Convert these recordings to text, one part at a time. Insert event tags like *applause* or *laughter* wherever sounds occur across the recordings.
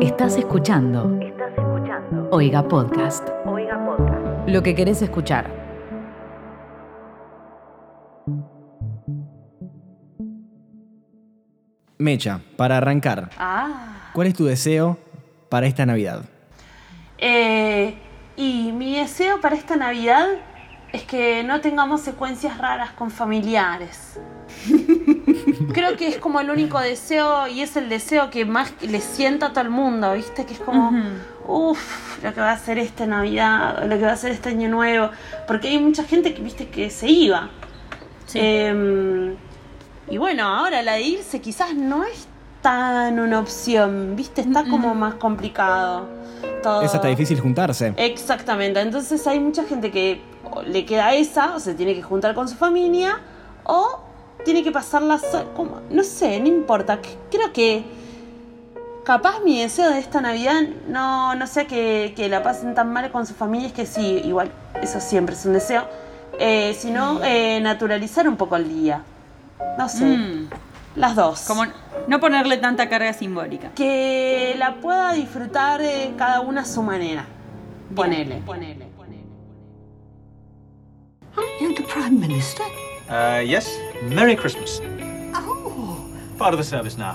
Estás escuchando Estás escuchando Oiga Podcast. Oiga Podcast. Lo que querés escuchar. Mecha, para arrancar, Ah. ¿cuál es tu deseo para esta Navidad? Eh, y mi deseo para esta Navidad es que no tengamos secuencias raras con familiares. *laughs* Creo que es como el único deseo y es el deseo que más le sienta a todo el mundo, ¿viste? Que es como, uff, lo que va a ser esta Navidad, lo que va a ser este año nuevo. Porque hay mucha gente que, viste, que se iba. Em, y bueno, ahora la de irse quizás no es tan una opción, ¿viste? Está como más complicado. Todo. Es hasta difícil juntarse. Exactamente, entonces hay mucha gente que le queda esa, o se tiene que juntar con su familia, o tiene que pasarla sola. como- No sé, no importa. Creo que capaz mi deseo de esta Navidad no, no sea que, que la pasen tan mal con su familia, es que sí, igual, eso siempre es un deseo, eh, sino eh, naturalizar un poco el día. No sé, Mm, las dos. como no ponerle tanta carga simbólica. que la pueda disfrutar eh, cada una a su manera. Ponele, ponele. The Prime Minister? Uh, yes. Merry Christmas. Oh. Part of the service now.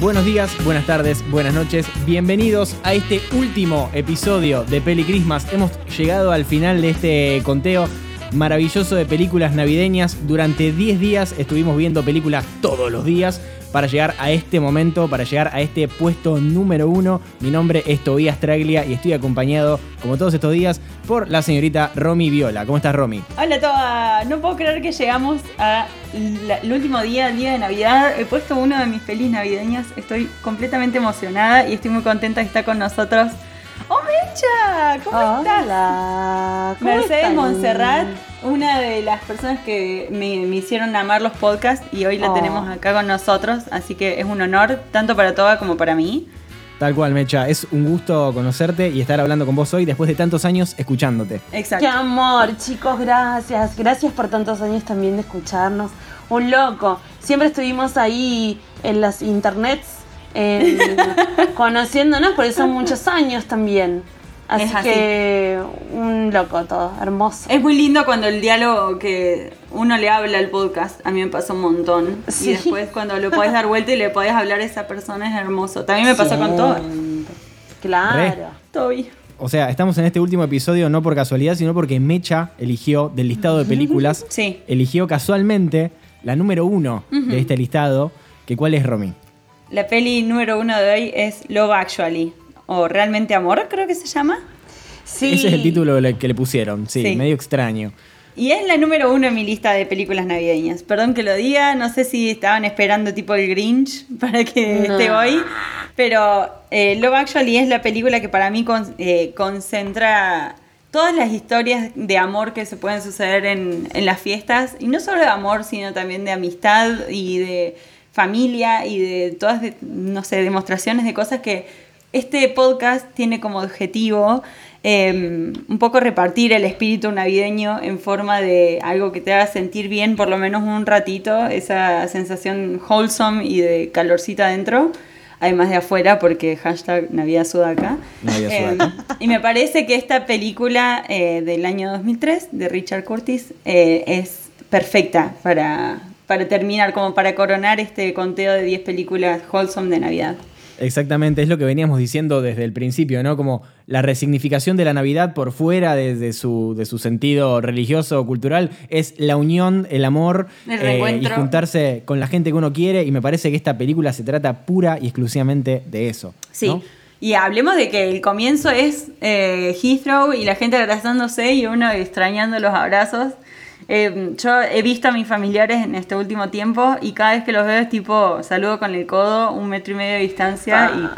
Buenos días, buenas tardes, buenas noches. Bienvenidos a este último episodio de Peli Christmas. Hemos llegado al final de este conteo maravilloso de películas navideñas. Durante 10 días estuvimos viendo películas todos los días para llegar a este momento, para llegar a este puesto número uno. Mi nombre es Tobías Traglia y estoy acompañado, como todos estos días, por la señorita Romy Viola. ¿Cómo estás, Romy? Hola toda, no puedo creer que llegamos al último día, el día de Navidad. He puesto uno de mis pelis navideñas, estoy completamente emocionada y estoy muy contenta de estar con nosotros. ¡Oh, Mecha! ¿Cómo estás? Hola, ¿cómo Mercedes están? Montserrat, una de las personas que me, me hicieron amar los podcasts y hoy la Oh. tenemos acá con nosotros, así que es un honor tanto para Toba como para mí. Tal cual, Mecha. Es un gusto conocerte y estar hablando con vos hoy después de tantos años escuchándote. Exacto. Qué amor, chicos, gracias. Gracias por tantos años también de escucharnos. Un loco. Siempre estuvimos ahí en las internets *laughs* conociéndonos, porque son muchos años también. Así, Es así. que un loco todo, hermoso. Es muy lindo cuando el diálogo que uno le habla al podcast, a mí me pasó un montón. Sí. Y después cuando lo podés dar vuelta y le podés hablar a esa persona es hermoso. También me pasó con todo. Claro. Toby. O sea, estamos en este último episodio no por casualidad, sino porque Mecha eligió del listado de películas, Sí. eligió casualmente la número uno de este listado, que cuál es Romy. La peli número uno de hoy es Love Actually. O Realmente Amor, creo que se llama. Sí. Ese es el título que le pusieron, sí, Sí. medio extraño. Y es la número uno en mi lista de películas navideñas. Perdón que lo diga, no sé si estaban esperando tipo el Grinch *laughs* para que No. esté hoy. Pero eh, Love Actually es la película que para mí con- eh, concentra todas las historias de amor que se pueden suceder en, en las fiestas. Y no solo de amor, sino también de amistad y de familia y de todas, de- no sé, demostraciones de cosas que este podcast tiene como objetivo eh, un poco repartir el espíritu navideño en forma de algo que te haga sentir bien por lo menos un ratito, esa sensación wholesome y de calorcita adentro, además de afuera porque hashtag Navidad Sudaca. Navidad Eh, Sudaca. y me parece que esta película eh, del año 2003 de Richard Curtis eh, es perfecta para, para terminar, como para coronar este conteo de 10 películas wholesome de Navidad. Exactamente, es lo que veníamos diciendo desde el principio, ¿no? Como la resignificación de la Navidad por fuera de, de su, de su sentido religioso o cultural es la unión, el amor El eh, y juntarse con la gente que uno quiere y me parece que esta película se trata pura y exclusivamente de eso. Sí. ¿no? Y hablemos de que el comienzo es eh, Heathrow y la gente abrazándose y uno extrañando los abrazos. Eh, yo he visto a mis familiares en este último tiempo y cada vez que los veo es tipo saludo con el codo, un metro y medio de distancia Ah. y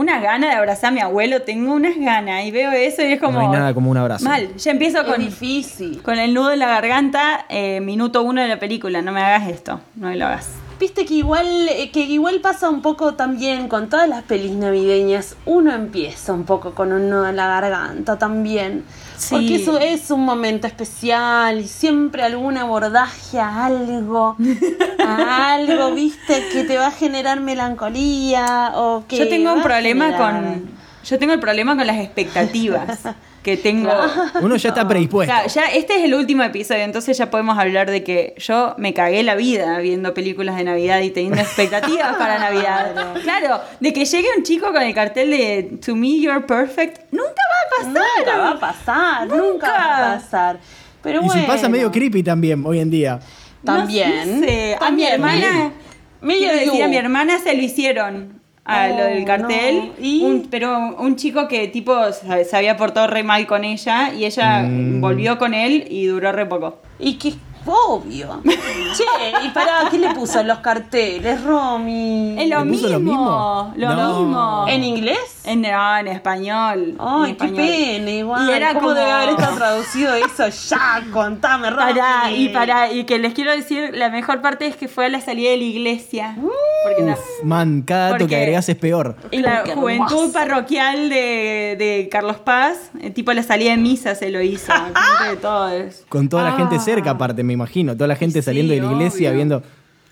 unas ganas de abrazar a mi abuelo, tengo unas ganas y veo eso y es como... No hay nada como un abrazo. Mal, ya empiezo Es con, difícil. con el nudo en la garganta, eh, minuto uno de la película, no me hagas esto, no me lo hagas. Viste que igual, eh, que igual pasa un poco también con todas las pelis navideñas. Uno empieza un poco con un nudo en la garganta también. Sí. Porque eso es un momento especial y siempre algún abordaje a algo, *laughs* a algo, viste, que te va a generar melancolía o que Yo tengo un problema generar- con. Yo tengo el problema con las expectativas *laughs* que tengo. *laughs* Uno ya está predispuesto. Claro, ya este es el último episodio, entonces ya podemos hablar de que yo me cagué la vida viendo películas de Navidad y teniendo expectativas para *laughs* Navidad. Claro, de que llegue un chico con el cartel de To Me You're Perfect, nunca va a pasar. Nunca va a pasar, nunca, Nunca. va a pasar. Pero y bueno, si pasa medio creepy también hoy en día. También. No sé, a mi hermana, quiero decir, a mi hermana se lo hicieron a Oh, lo del cartel, no. ¿Y? un- pero un chico que tipo se había portado re mal con ella y ella Mm. volvió con él y duró re poco. Y que obvio. che, y pará, ¿qué le puso en los carteles, Romy? Es lo ¿Le puso mismo, lo mismo? lo No. mismo. ¿En inglés? En, no, en español. Ay, en qué español. pena, igual. Y era ¿Cómo como- debe haber estado traducido eso? Ya, contame, *laughs* Romy. Pará, y pará, y que les quiero decir, la mejor parte es que fue a la salida de la iglesia. Porque la, man, cada dato que agregas es peor. la Qué juventud parroquial de, de Carlos Paz, eh, tipo la salida de misa se lo hizo, *laughs* enfrente de todos. Con toda la gente Ah. cerca, aparte, me imagino. Toda la gente Sí, saliendo de la iglesia obvio. viendo.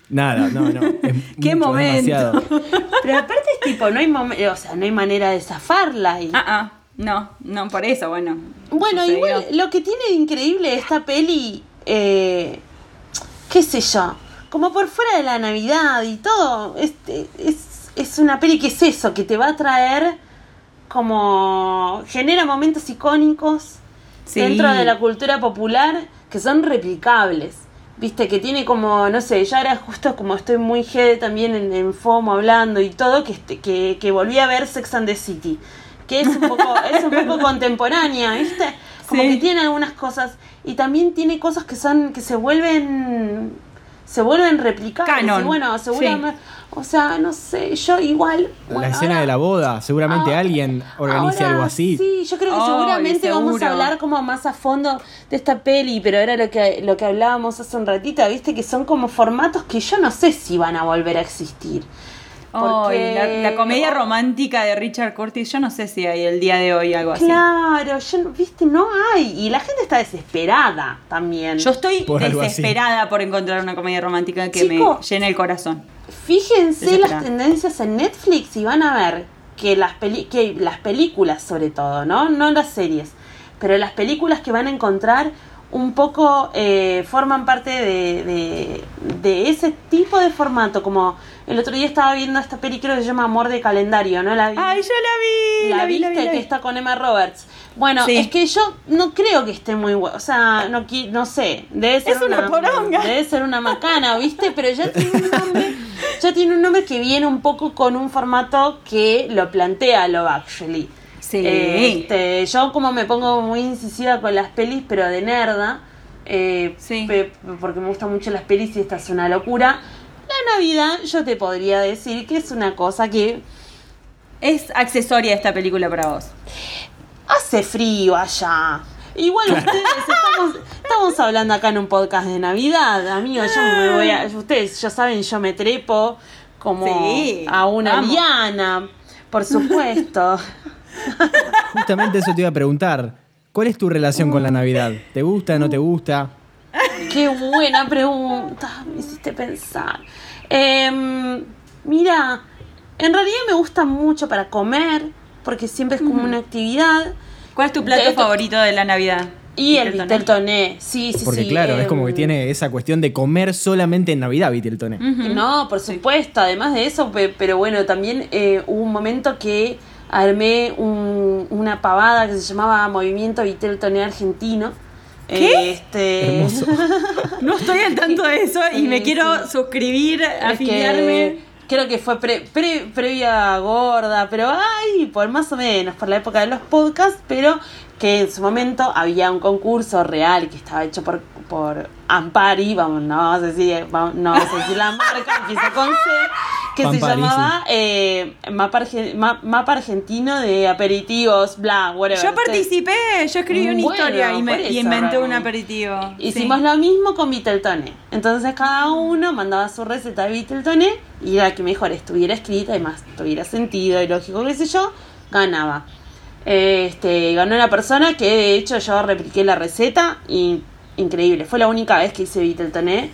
Nada, no, no. es *laughs* Qué mucho, momento. demasiado. Pero aparte es tipo, no hay o sea, no hay manera de zafarla. Y... Ah, ah, no, no, por eso, bueno. Bueno, sucedió. igual lo que tiene de increíble esta peli, eh, qué sé yo, como por fuera de la Navidad y todo, este, es, es una peli que es eso, que te va a traer como genera momentos icónicos Sí. dentro de la cultura popular que son replicables. Viste, que tiene como, no sé, ya ahora justo como estoy muy head también en, en FOMO hablando y todo, que, este- que, que volví a ver Sex and the City, que es un poco, *laughs* es un poco contemporánea, ¿viste? Como Sí. que tiene algunas cosas y también tiene cosas que son, que se vuelven, se vuelven replicables. Canon. Y bueno, seguramente, o sea, no sé, yo igual... la escena ahora- de la boda, seguramente Ahora- alguien organice ahora algo así. Sí, yo creo que seguramente vamos a hablar como más a fondo de esta peli, pero era lo que, lo que hablábamos hace un ratito, viste que son como formatos que yo no sé si van a volver a existir. La, la comedia romántica de Richard Curtis, yo no sé si hay el día de hoy algo así. Claro, yo, no- viste, no hay. Y la gente está desesperada también. Yo estoy Por desesperada por encontrar una comedia romántica que Chico. me llene el corazón. Fíjense las tendencias en Netflix y van a ver que las, peli que las películas sobre todo, ¿no? No las series, pero las películas que van a encontrar un poco eh, forman parte de, de, de ese tipo de formato, como el otro día estaba viendo esta película que se llama Amor de Calendario, ¿no? La vi. Ay, yo la vi. la, La, vi, viste la vi, la que está con Emma Roberts. Bueno, Sí. es que yo no creo que esté muy bueno. O sea, no, no sé. Debe ser Es una poronga. Debe ser una macana, ¿viste? Pero ya tiene un nombre. ya tiene un nombre que viene un poco con un formato que lo plantea Love Actually. Sí. Este, yo como me pongo muy incisiva con las pelis, pero de nerda. eh, Sí. porque me gustan mucho las pelis y esta es una locura. La Navidad, yo te podría decir que es una cosa que Es accesoria esta película para vos. Hace frío allá. Igual *laughs* ustedes, estamos, estamos hablando acá en un podcast de Navidad, amigos. Yo me voy a. Ustedes ya saben, yo me trepo como Sí, a una vamos. liana, por supuesto. *laughs* *laughs* Justamente eso te iba a preguntar. ¿Cuál es tu relación con la Navidad? ¿Te gusta, no te gusta? Qué buena pregunta, me hiciste pensar. Em, mira, en realidad me gusta mucho para comer, porque siempre es como una actividad. ¿Cuál es tu plato De favorito de la Navidad? Y el Viteltoné. vitel toné, sí, sí, Porque sí. claro, es em, como que tiene esa cuestión de comer solamente en Navidad, Viteltoné. Ujú. No, por supuesto, además de eso, pe- pero bueno, también eh, hubo un momento que armé un- una pavada que se llamaba Movimiento Vitel Toné Argentino. ¿Qué? Este, Hermoso. *laughs* No estoy al tanto de eso y Sí, me quiero sí. suscribir, es que afiliarme. creo que fue pre- pre- previa gorda, pero ay, por más o menos, por la época de los podcasts, pero que en su momento había un concurso real que estaba hecho por, por Ampari, vamos, no vamos a decir, vamos- no vamos a decir la marca, empieza con C, que se llamaba eh, mapa, Arge- Ma- mapa argentino de aperitivos, bla, whatever. Yo participé, yo escribí una Bueno, historia y, me- y inventé un aperitivo. Hicimos Sí. lo mismo con Viteltoné. Entonces cada uno mandaba su receta de Viteltoné y la que mejor estuviera escrita y más tuviera sentido y lógico, qué sé yo, ganaba. Este, ganó una persona que de hecho yo repliqué la receta y increíble. Fue la única vez que hice Viteltoné.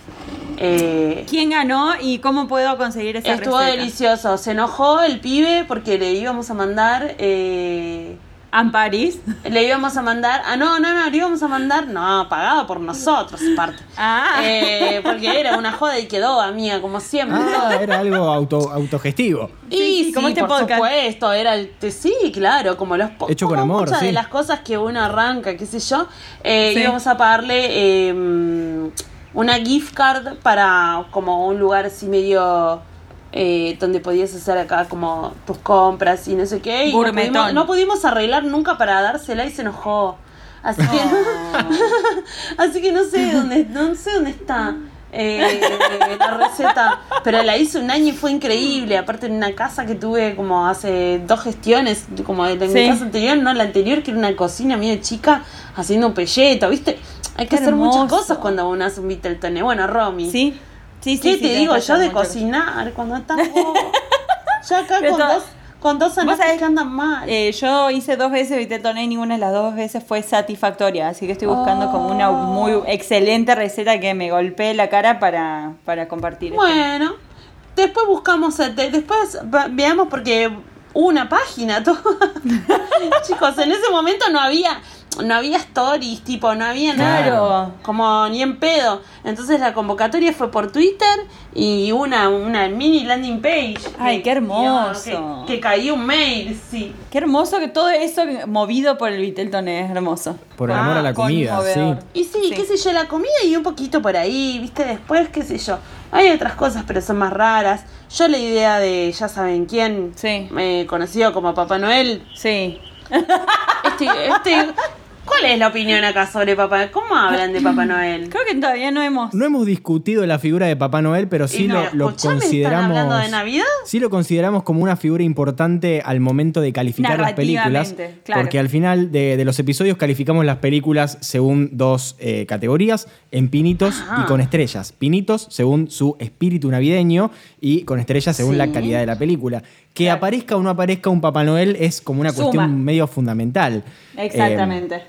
Eh, ¿Quién ganó y cómo puedo conseguir esa estuvo receta? delicioso. Se enojó el pibe porque le íbamos a mandar... Eh, Amparis. le íbamos a mandar... Ah, no, no, no, le íbamos a mandar... No, pagado por nosotros, aparte. Ah. Eh, porque era una joda y quedó, amiga, como siempre. Ah, era algo auto, autogestivo. y sí, sí, como este por podcast. supuesto, era el, te- sí, claro, como los po- Hecho con amor, muchas sí. de las cosas que uno arranca, qué sé yo, eh, Sí. íbamos a pagarle eh, una gift card para como un lugar así medio eh, donde podías hacer acá como tus compras y no sé qué. Y no pudimos, no pudimos arreglar nunca para dársela y se enojó. Así que, *laughs* así que no sé dónde, no sé dónde está eh, la receta, pero la hice un año y fue increíble. Aparte en una casa que tuve como hace dos gestiones, como de Sí. mi casa anterior, no la anterior, que era una cocina medio chica, haciendo un pelleto, ¿viste? Hay que Qué hacer muchas cosas cuando uno hace un Viteltoné. Bueno, Romy. Sí, sí, sí. ¿Qué sí, te tenés digo yo de cocinar cuando estás vos? Yo acá Pero con dos, con dos que andan mal. Eh, yo hice dos veces Viteltoné y ninguna de las dos veces fue satisfactoria, así que estoy buscando como una muy excelente receta que me golpee la cara para, para compartir. esto. Bueno, después buscamos, eh, de- después veamos porque una página, *laughs* todo. Chicos, en ese momento no había, no había stories, tipo, no había nada. Claro. Como ni en pedo. Entonces la convocatoria fue por Twitter y una, una mini landing page. Ay, que- qué hermoso. Que, que caía un mail, sí. Qué hermoso que todo eso movido por el Viteltoné es hermoso. Por el amor a la comida, sí. Y sí, Sí. qué sé yo, la comida y un poquito por ahí, viste, después, qué sé yo. Hay otras cosas, pero son más raras. Yo la idea de, ya saben quién, Sí. eh, conocido como Papá Noel, Sí. este, este, ¿cuál es la opinión acá sobre Papá ¿Cómo hablan de Papá Noel? Creo que todavía no hemos. No hemos discutido la figura de Papá Noel, pero sí no, lo, lo escuchame, ¿están consideramos. hablando de Navidad? Sí lo consideramos como una figura importante al momento de calificar las películas. Claro. Porque al final de, de los episodios calificamos las películas según dos eh, categorías, en pinitos Ajá. y con estrellas. Pinitos según su espíritu navideño y con estrellas según Sí. la calidad de la película. Que aparezca o no aparezca un Papá Noel es como una Suma. cuestión medio fundamental. Exactamente. Eh,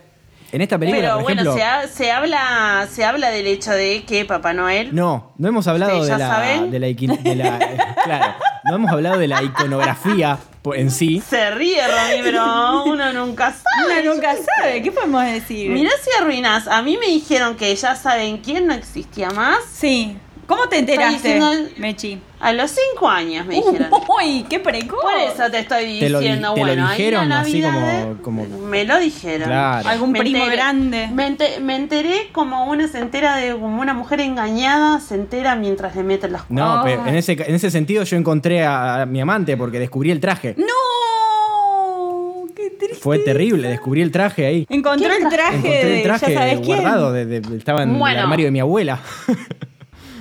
en esta película, Pero por bueno, ejemplo. se, ha- se habla se habla del hecho de que Papá Noel... No, no hemos hablado ¿Ustedes de ya la, saben? de la, iqui- de la- eh, *laughs* claro, no hemos hablado de la iconografía en sí. Se ríe, Romy, pero uno nunca *laughs* sabe. Uno nunca sabe, ¿qué podemos decir? Mirá si arruinas. A mí me dijeron que ya saben quién no existía más. Sí. ¿Cómo te enteraste, Mechi? A los cinco años me dijeron. Uy, qué precoz. Por eso te estoy ¿Te lo di- diciendo, te lo bueno, ahí dijeron la así como- como- Me lo dijeron. Claro. Algún Me primo enteré- grande. Me, ente- me enteré como una se entera de como una mujer engañada se entera mientras le meten las No, Ah. pero en ese, en ese sentido yo encontré a, a mi amante porque descubrí el traje. ¡No! ¡Qué triste! Fue terrible, descubrí el traje ahí. Encontró ¿Qué el traje, Encontré de el traje ya sabes quién. guardado, de- de- estaba en Bueno. el armario de mi abuela. *laughs*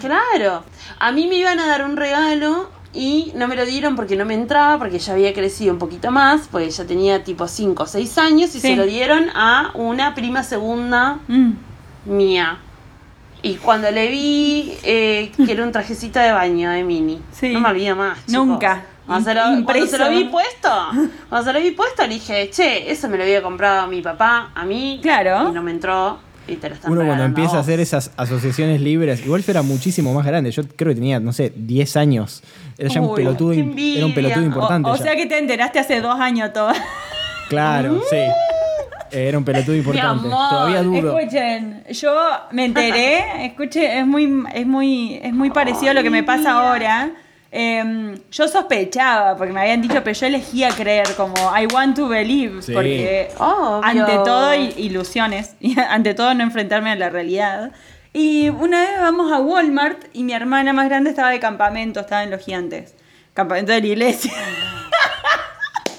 Claro. A mí me iban a dar un regalo y no me lo dieron porque no me entraba, porque ya había crecido un poquito más, porque ya tenía tipo 5 o 6 años y Sí. se lo dieron a una prima segunda Mm. mía. Y cuando le vi eh, que era un trajecito de baño de Mini, Sí. no me olvido más. chicos. Nunca. Cuando se, lo, cuando se lo vi puesto, cuando se lo vi puesto, le dije, che, eso me lo había comprado a mi papá, a mí. Claro. Y no me entró y te lo están Uno cuando empieza a hacer esas asociaciones libres, igual yo era muchísimo más grande, yo creo que tenía, no sé, 10 años. Era ya un pelotudo, era un pelotudo importante. O, sea que te enteraste hace dos años todo. *laughs* Claro, sí. Era un pelotudo importante. amor, Todavía dudo. Escuchen, yo me enteré, escuche, es muy, es muy, es muy parecido a lo que me pasa ahora. Em, yo sospechaba, porque me habían dicho, pero yo elegía creer como I want to believe, Sí. porque Obvio. ante todo ilusiones, *laughs* y ante todo no enfrentarme a la realidad. Y una vez vamos a Walmart y mi hermana más grande estaba de campamento, estaba en los gigantes, campamento de la iglesia. *laughs*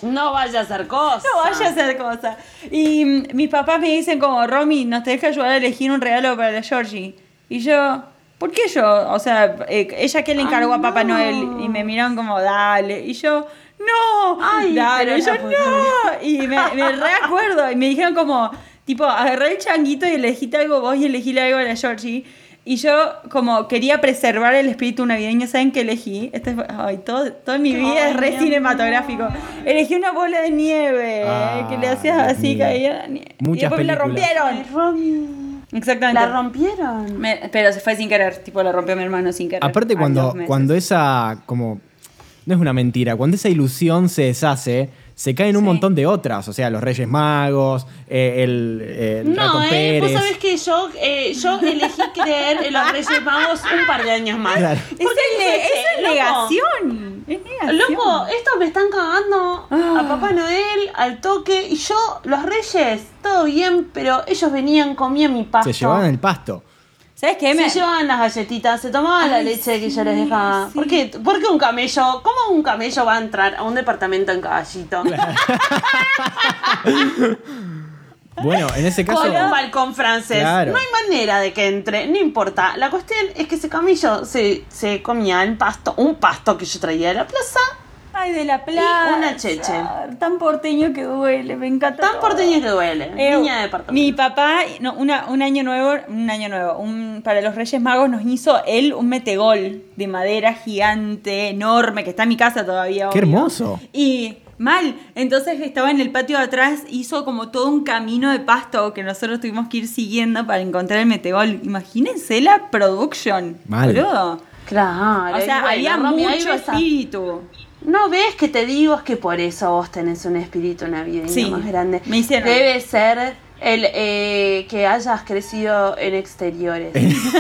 No vaya a hacer cosas. No vaya a hacer cosas. Y mm, mis papás me dicen como, Romy, nos te deja ayudar a elegir un regalo para la Georgie. Y yo, ¿por qué yo? O sea, eh, ella que le encargó Ay, a Papá no. Noel y me miraron como, dale. Y yo, no, Ay, dale. Y yo, la no. Y me, me reacuerdo. Y me dijeron como, tipo, agarré el changuito y elegiste algo vos y elegíle algo a la Georgie. Y yo, como quería preservar el espíritu navideño, ¿saben qué elegí? Este fue- ay, todo, toda mi vida es re cinematográfico. Elegí una bola de nieve Ah, que le hacías así, caía la nieve. y después me la películas. Ay, rompieron. Romy. Exactamente. La rompieron. Me- pero se fue sin querer, tipo la rompió mi hermano sin querer. Aparte cuando, cuando esa, como, no es una mentira, cuando esa ilusión se deshace, se caen un Sí. montón de otras, o sea, los Reyes Magos, eh, el, eh, el No, Ratón eh, Pérez. vos sabés que yo, eh, yo elegí creer en los Reyes Magos un par de años más. Claro. Es, esa es loco, negación. Es negación. Loco, estos me están cagando Ah. a Papá Noel al toque y yo, los Reyes, todo bien, pero ellos venían, comían mi pasto. Se llevaban el pasto. ¿Sabes qué? Se Me- llevaban las galletitas, se tomaban la leche que yo les dejaba. sí. ¿Por, qué, ¿Por qué un camello? ¿Cómo un camello va a entrar a un departamento en caballito? *laughs* Bueno, en ese caso... Con un balcón francés. Claro. No hay manera de que entre, no importa. La cuestión es que ese camello se, se comía el pasto, un pasto que yo traía de la plaza, Ay, de la playa. una cheche. Tan porteño que duele, me encanta. tan todo. porteño que duele. Eh, Niña de departamento. Mi papá, no, una- un año nuevo, un año nuevo, un- para los Reyes Magos nos hizo él un metegol de madera gigante, enorme, que está en mi casa todavía. ¡Qué obvio. hermoso! Y mal, entonces estaba en el patio de atrás, hizo como todo un camino de pasto que nosotros tuvimos que ir siguiendo para encontrar el metegol. Imagínense la production, Mal. boludo. Claro. O sea, bueno, había mucho espíritu. No ves que te digo, es que por eso vos tenés un espíritu navideño Sí, más grande. me hicieron. Debe ser el eh, que hayas crecido en exteriores. *laughs*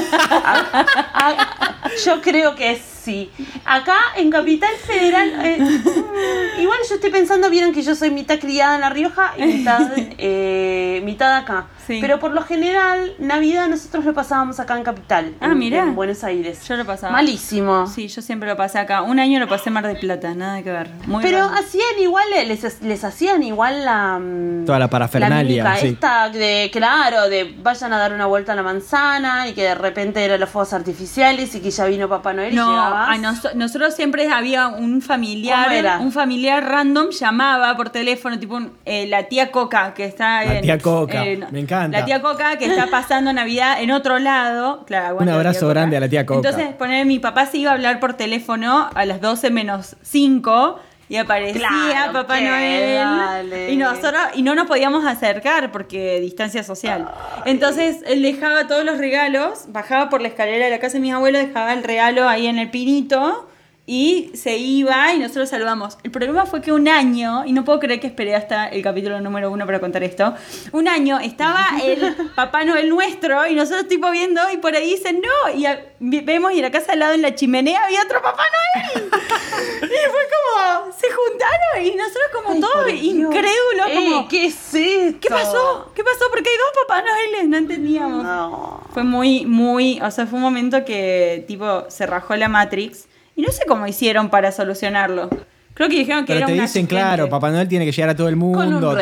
Ah, ah, yo creo que sí. Acá en Capital Federal, eh, *laughs* igual yo estoy pensando, vieron que yo soy mitad criada en La Rioja y mitad, *laughs* eh, mitad acá. Sí. Pero por lo general, Navidad nosotros lo pasábamos acá en Capital, Ah, en, mirá. en Buenos Aires. Yo lo pasaba. Malísimo. Sí, yo siempre lo pasé acá. Un año lo pasé en Mar del Plata, nada que ver. Muy Pero raro. hacían igual, les, les hacían igual la. mm, Toda la parafernalia, La sí. esta de, claro, de vayan a dar una vuelta a la manzana y que de repente eran los fuegos artificiales y que ya vino Papá Noel y No, llegabas. A nos- nosotros siempre había un familiar, un familiar random llamaba por teléfono, tipo un- eh, la tía Coca que está La en- tía Coca, me encanta. La tía Coca que está pasando Navidad en otro lado. Claro, Un abrazo grande a la tía Coca. Entonces, poner mi papá se iba a hablar por teléfono a las 12 menos 5 y aparecía Claro, Papá Noel dale. y nosotros y no nos podíamos acercar porque distancia social. Entonces él dejaba todos los regalos, bajaba por la escalera de la casa de mis abuelos, dejaba el regalo ahí en el pinito y se iba y nosotros saludamos. El problema fue que un año, y no puedo creer que esperé hasta el capítulo número uno para contar esto, un año estaba el *laughs* Papá Noel nuestro y nosotros tipo viendo y por ahí dicen no, y a- vemos y en la casa al lado en la chimenea había otro Papá Noel. *laughs* y fue como, se juntaron y nosotros como Ay, todos incrédulos, como, ¿Qué es esto? ¿qué pasó? ¿Qué pasó? Porque hay dos Papá Noeles, no entendíamos. No. Fue muy, muy, o sea, fue un momento que tipo se rajó la Matrix y no sé cómo hicieron para solucionarlo. Creo que dijeron que Pero era te un dicen, asistente. claro, Papá Noel tiene que llegar a todo el mundo, un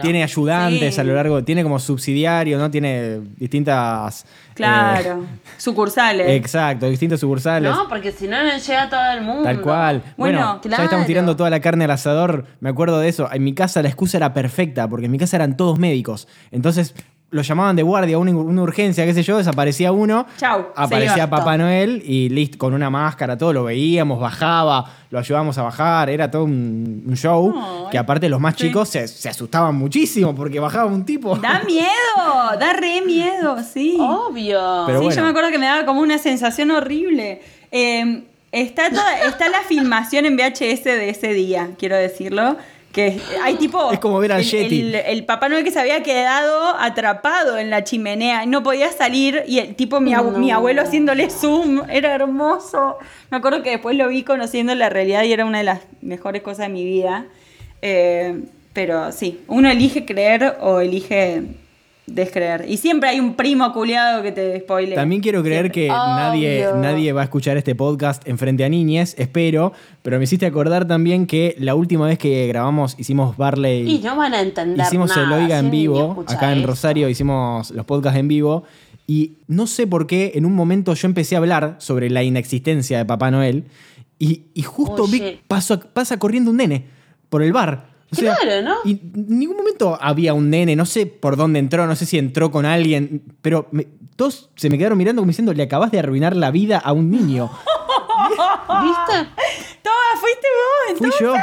tiene, ayudantes Sí. a lo largo, tiene como subsidiario, ¿no? Tiene distintas... Claro, sucursales. eh, exacto, distintos sucursales. No, porque si no, no llega a todo el mundo. Tal cual. Bueno, Bueno, ya claro. estamos tirando toda la carne al asador. Me acuerdo de eso. En mi casa la excusa era perfecta, porque en mi casa eran todos médicos. Entonces lo llamaban de guardia, una, una urgencia, qué sé yo, desaparecía uno. Chau, Aparecía. Papá Noel y listo, con una máscara, todo lo veíamos, bajaba, lo ayudábamos a bajar. Era todo un, un show. Que aparte los más sí. chicos se, se asustaban muchísimo porque bajaba un tipo. Da *laughs* miedo, da re miedo, sí. Obvio. Pero sí, bueno. yo me acuerdo que me daba como una sensación horrible. Eh, está, toda, está la filmación en VHS de ese día, quiero decirlo. Que hay tipo. Es como ver al el, Yeti. El, el Papá Noel que se había quedado atrapado en la chimenea y no podía salir. Y el tipo, mi, abu- No. mi abuelo haciéndole zoom. Era hermoso. Me acuerdo que después lo vi conociendo la realidad y era una de las mejores cosas de mi vida. Eh, pero sí, uno elige creer o elige descreer. Y siempre hay un primo culiado que te spoilea. También quiero creer que nadie, nadie va a escuchar este podcast en frente a niñes, espero, pero me hiciste acordar también que la última vez que grabamos hicimos Barley Y no van a entender hicimos nada, el Oiga en si vivo, acá en esto. Rosario hicimos los podcasts en vivo Y no sé por qué en un momento yo empecé a hablar sobre la inexistencia de Papá Noel y, y justo vi Oye. paso- pasa corriendo un nene por el bar. O sea, Claro, ¿no? Y en ningún momento había un nene, no sé por dónde entró, no sé si entró con alguien, pero me- todos se me quedaron mirando como diciendo, le acabas de arruinar la vida a un niño. *laughs* ¿Viste? Fuiste vos. Fui entonces. yo,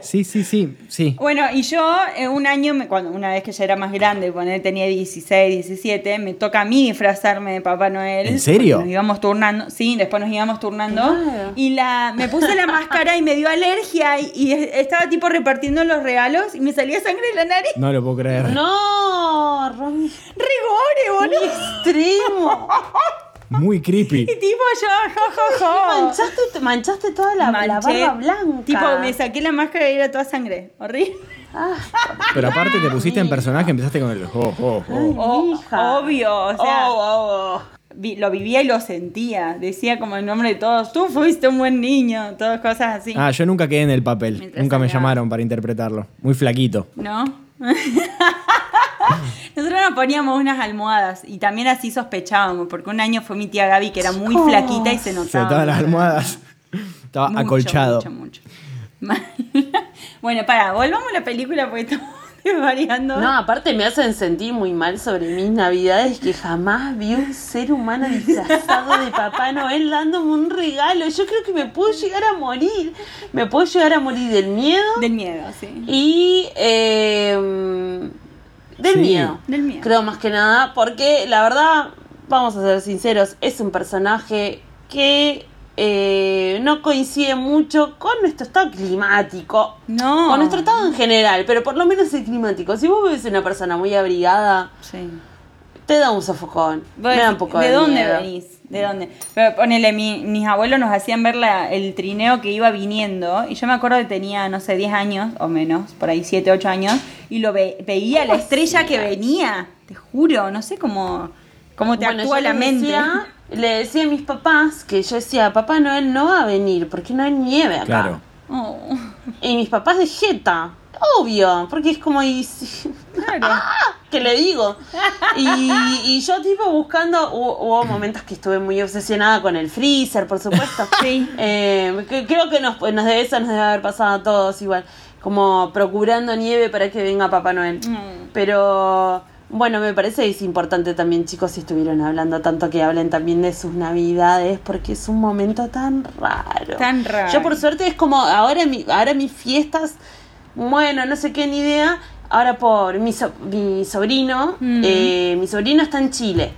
sí, sí, sí, sí, sí. Bueno, y yo eh, un año, me- cuando una vez que ya era más grande, cuando él tenía 16, 17, me toca a mí disfrazarme de Papá Noel. ¿En serio? Nos íbamos turnando, sí, después nos íbamos turnando. Claro. Y la, me puse la *laughs* máscara y me dio alergia y, y estaba tipo repartiendo los regalos y me salía sangre de la nariz. No lo puedo creer. No, Romy, Rigore, muy boludo. extremo. *laughs* Muy creepy. Y tipo yo, jo, jo, jo. *laughs* Manchaste, te manchaste toda la, la barba blanca. Tipo, me saqué la máscara y era toda sangre. Horrible. Ah, Pero aparte te pusiste en personaje, empezaste con el jo, jo, jo. O- hija. obvio, o sea, Oh, oh, oh. vi- lo vivía y lo sentía. Decía como el nombre de todos, tú fuiste un buen niño, todas cosas así. Ah, yo nunca quedé en el papel. Mientras nunca me llamaron para interpretarlo. Muy flaquito. ¿No? *laughs* Nosotros nos poníamos unas almohadas y también así sospechábamos, porque un año fue mi tía Gaby que era muy flaquita y se Se notaba. estaban las almohadas. Estaba Mucho, acolchado. mucho, mucho. *laughs* bueno, para, volvamos a la película porque estamos *laughs* variando. No, aparte me hacen sentir muy mal sobre mis navidades que jamás vi un ser humano disfrazado de Papá Noel dándome un regalo. Yo creo que me puedo llegar a morir. Me puedo llegar a morir del miedo Del miedo, sí. y eh, del Sí. miedo. Del miedo. Creo más que nada porque la verdad, vamos a ser sinceros, es un personaje que eh, no coincide mucho con nuestro estado climático. No. Con nuestro estado en general, pero por lo menos el climático. Si vos ves una persona muy abrigada, Sí. te da un sofocón. Me da un poco ¿De de, dónde miedo. venís? ¿De dónde? Pero ponele, mi- mis abuelos nos hacían ver la- el trineo que iba viniendo. Y yo me acuerdo que tenía, no sé, 10 años o menos, por ahí 7, 8 años. Y lo ve- veía la estrella que venía. Te juro, no sé cómo, cómo te Bueno, actúa la mente. decía- le decía a mis papás que yo decía, Papá Noel no va a venir porque no hay nieve acá. Claro. Oh, Y mis papás de jeta. Obvio, porque es como y claro. *laughs* ¿Qué le digo? Y, y yo tipo buscando, hubo, hubo momentos que estuve muy obsesionada con el freezer, por supuesto. *laughs* Sí. Eh, que- creo que nos, nos debe, eso nos debe haber pasado a todos igual, como procurando nieve para que venga Papá Noel. Mm. Pero bueno, me parece que es importante también, chicos, si estuvieron hablando tanto que hablen también de sus navidades, porque es un momento tan raro. Tan raro. Yo por suerte es como ahora, mi, ahora mis fiestas, bueno, no sé qué ni idea. Ahora por mi, so- mi sobrino, Mm. eh, mi sobrino está en Chile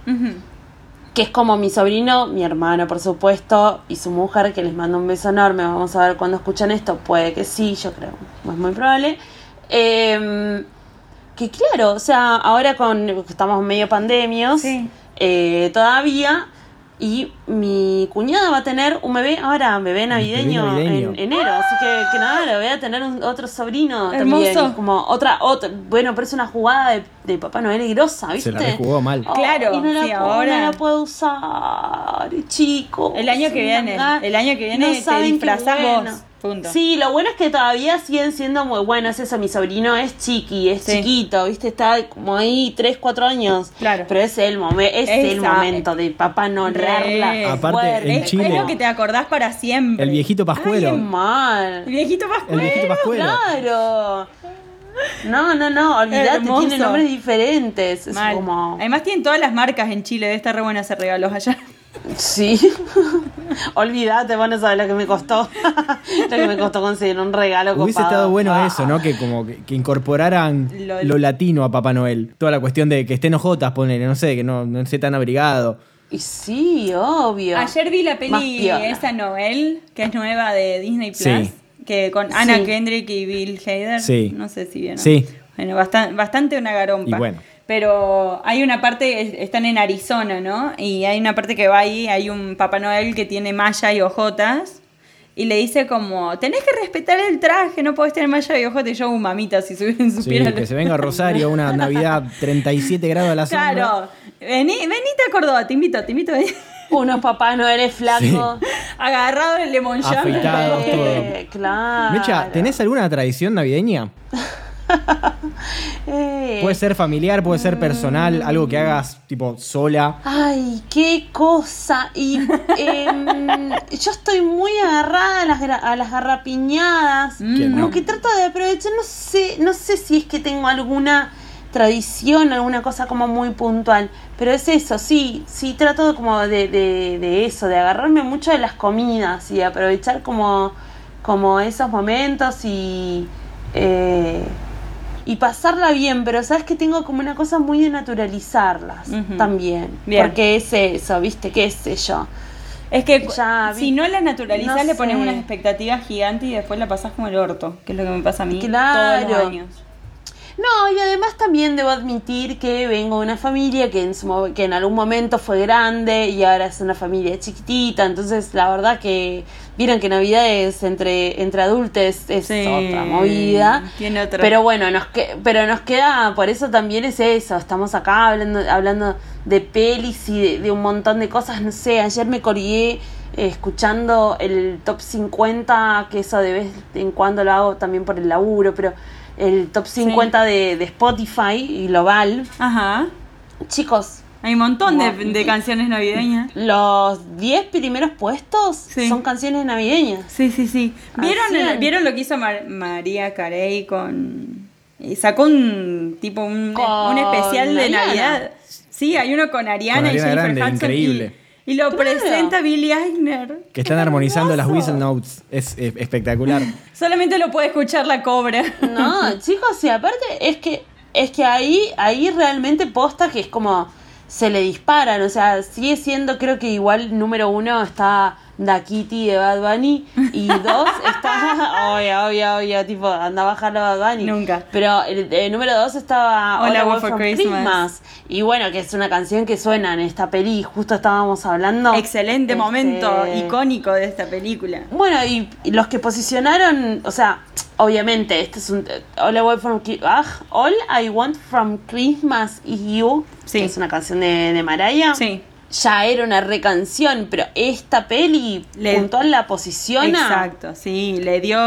que es como mi sobrino, mi hermano, por supuesto, y su mujer, que les mando un beso enorme. Vamos a ver cuando escuchan esto. Puede que sí, yo creo, es muy probable. Eh, que claro, o sea, ahora con estamos medio pandemios, Sí. eh, todavía, y mi cuñada va a tener un bebé, ahora bebé navideño, navideño. en enero, así que, que nada, voy a tener un- otro sobrino Hermoso. también, como otra, otra, bueno, pero es una jugada de, de Papá Noel y grosa, ¿viste? Se la rejugó mal. Oh, Claro, y no la, sí, puedo- ahora- no la puedo usar, chico. El año que viene, el año que viene te disfrazás vos, punto. Sí, lo bueno es que todavía siguen siendo muy buenos. Eso, mi sobrino es chiqui, es Sí. chiquito, ¿viste? Está como ahí 3, 4 años. Claro. Pero es el, momen- es el momento de papá no Re. honrarla. Aparte, en Es, Chile- es lo que te acordás para siempre. El viejito pascuero. mal. El viejito El pascuero. viejito pascuero. Claro. No, no, no, olvídate, Hermoso. tiene nombres diferentes. Es Mal. como. Además tienen todas las marcas en Chile, debe estar re bueno hacer regalos allá. Sí. *laughs* olvídate, vos no sabés lo que me costó. *laughs* lo que me costó conseguir un regalo Hubiese copado. estado bueno Ah. eso, ¿no? Que como que, que incorporaran Lo- lo latino a Papá Noel. Toda la cuestión de que estén ojotas, ponele, no sé, que no, no esté tan abrigado. Y sí, obvio. Ayer vi la peli esa Noel, que es nueva de Disney Plus, Sí. Que con Anna Sí. Kendrick y Bill Hader. Sí. No sé si vieron. Sí. Bueno, bastante, bastante una garompa. Y bueno. Pero hay una parte, es- están en Arizona, ¿no? Y hay una parte que va ahí, hay un Papá Noel que tiene malla y ojotas. Y le dice como, tenés que respetar el traje, no podés tener malla y ojotas. Y yo, uh, mamita, si su- *laughs* Sí, supiera... lo- que se venga a Rosario, una Navidad 37 grados a la sombra. Claro, vení, venite a Córdoba, te invito, te invito. Unos papás no eres flaco. Agarrado el lemon Afeitado. todo. Eh, claro. Mecha, ¿tenés alguna tradición navideña? *laughs* Eh, Puede ser familiar, puede ser personal, algo que hagas tipo sola. Ay, qué cosa. Y em, *laughs* yo estoy muy agarrada a las, a las garrapiñadas. ¿Quién Como no? que trato de aprovechar, no sé, no sé si es que tengo alguna tradición, alguna cosa como muy puntual. Pero es eso, sí, sí trato de como de, de, de eso, de agarrarme mucho de las comidas y de aprovechar como, como esos momentos y, eh, y pasarla bien. Pero sabes que tengo como una cosa muy de naturalizarlas también. Bien. Porque es eso, ¿viste? ¿Qué sé yo? Es que Ya si no la naturalizás, no le pones unas expectativas gigantes y después la pasás como el orto, que es lo que me pasa a mí Claro. todos los años. No, y además también debo admitir que vengo de una familia que en, su que en algún momento fue grande y ahora es una familia chiquitita, entonces la verdad que vieron que Navidades entre, entre adultos es Sí, otra movida. tiene otra- Pero bueno, nos que, pero nos queda, por eso también es eso, estamos acá hablando, hablando de pelis y de, de un montón de cosas, no sé, ayer me colgué eh, escuchando el top 50, que eso de vez en cuando lo hago también por el laburo, pero el top 50 de, de Spotify y global. Ajá. Chicos, Hay un montón de, de canciones navideñas. los 10 primeros puestos Sí. son canciones navideñas. Sí, sí, sí. ¿Vieron, el-. ¿vieron lo que hizo Mar- María Carey con... y sacó un tipo, un, un especial de Ariana. Navidad. Sí, hay uno con Ariana, Con y Jennifer Grande, Hudson. increíble. Y, y lo Claro. presenta Billy Eichner. Que están Es armonizando las whistle notes. Es eh, espectacular. *laughs* Solamente lo puede escuchar la cobra. No, chicos, y aparte es que es que ahí ahí realmente posta que es como se le disparan, o sea, sigue siendo creo que igual número uno está Da Kitty de Bad Bunny y *laughs* dos está obvio, obvio, obvio, tipo anda a bajarlo a Bad Bunny. Nunca. Pero el, el número dos estaba I All for from Christmas. Y bueno, que es una canción que suena en esta peli, justo estábamos hablando. Excelente Este, momento icónico de esta película. bueno, y, y los que posicionaron, o sea, obviamente, este es un All I Want from, ah, All I Want from Christmas is You, Sí. que es una canción de, de Mariah. Sí. Ya era una recanción, pero esta peli Le- puntual la posiciona. Exacto, sí, le dio,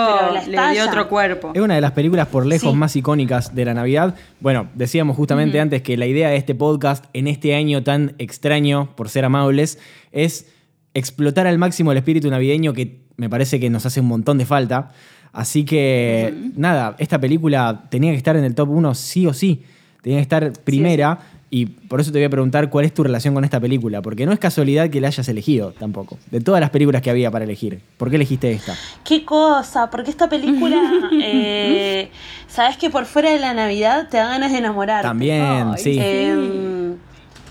le dio otro cuerpo. Es una de las películas por lejos Sí. más icónicas de la Navidad. Bueno, decíamos justamente antes que la idea de este podcast en este año tan extraño, por ser amables, es explotar al máximo el espíritu navideño que me parece que nos hace un montón de falta. Así que, nada, esta película tenía que estar en el top 1 sí o sí. Tenía que estar primera. Y por eso te voy a preguntar cuál es tu relación con esta película. Porque no es casualidad que la hayas elegido tampoco. De todas las películas que había para elegir. ¿Por qué elegiste esta? Qué cosa, porque esta película, *laughs* eh, sabes que por fuera de la Navidad te da ganas de enamorar. También, sí. Eh,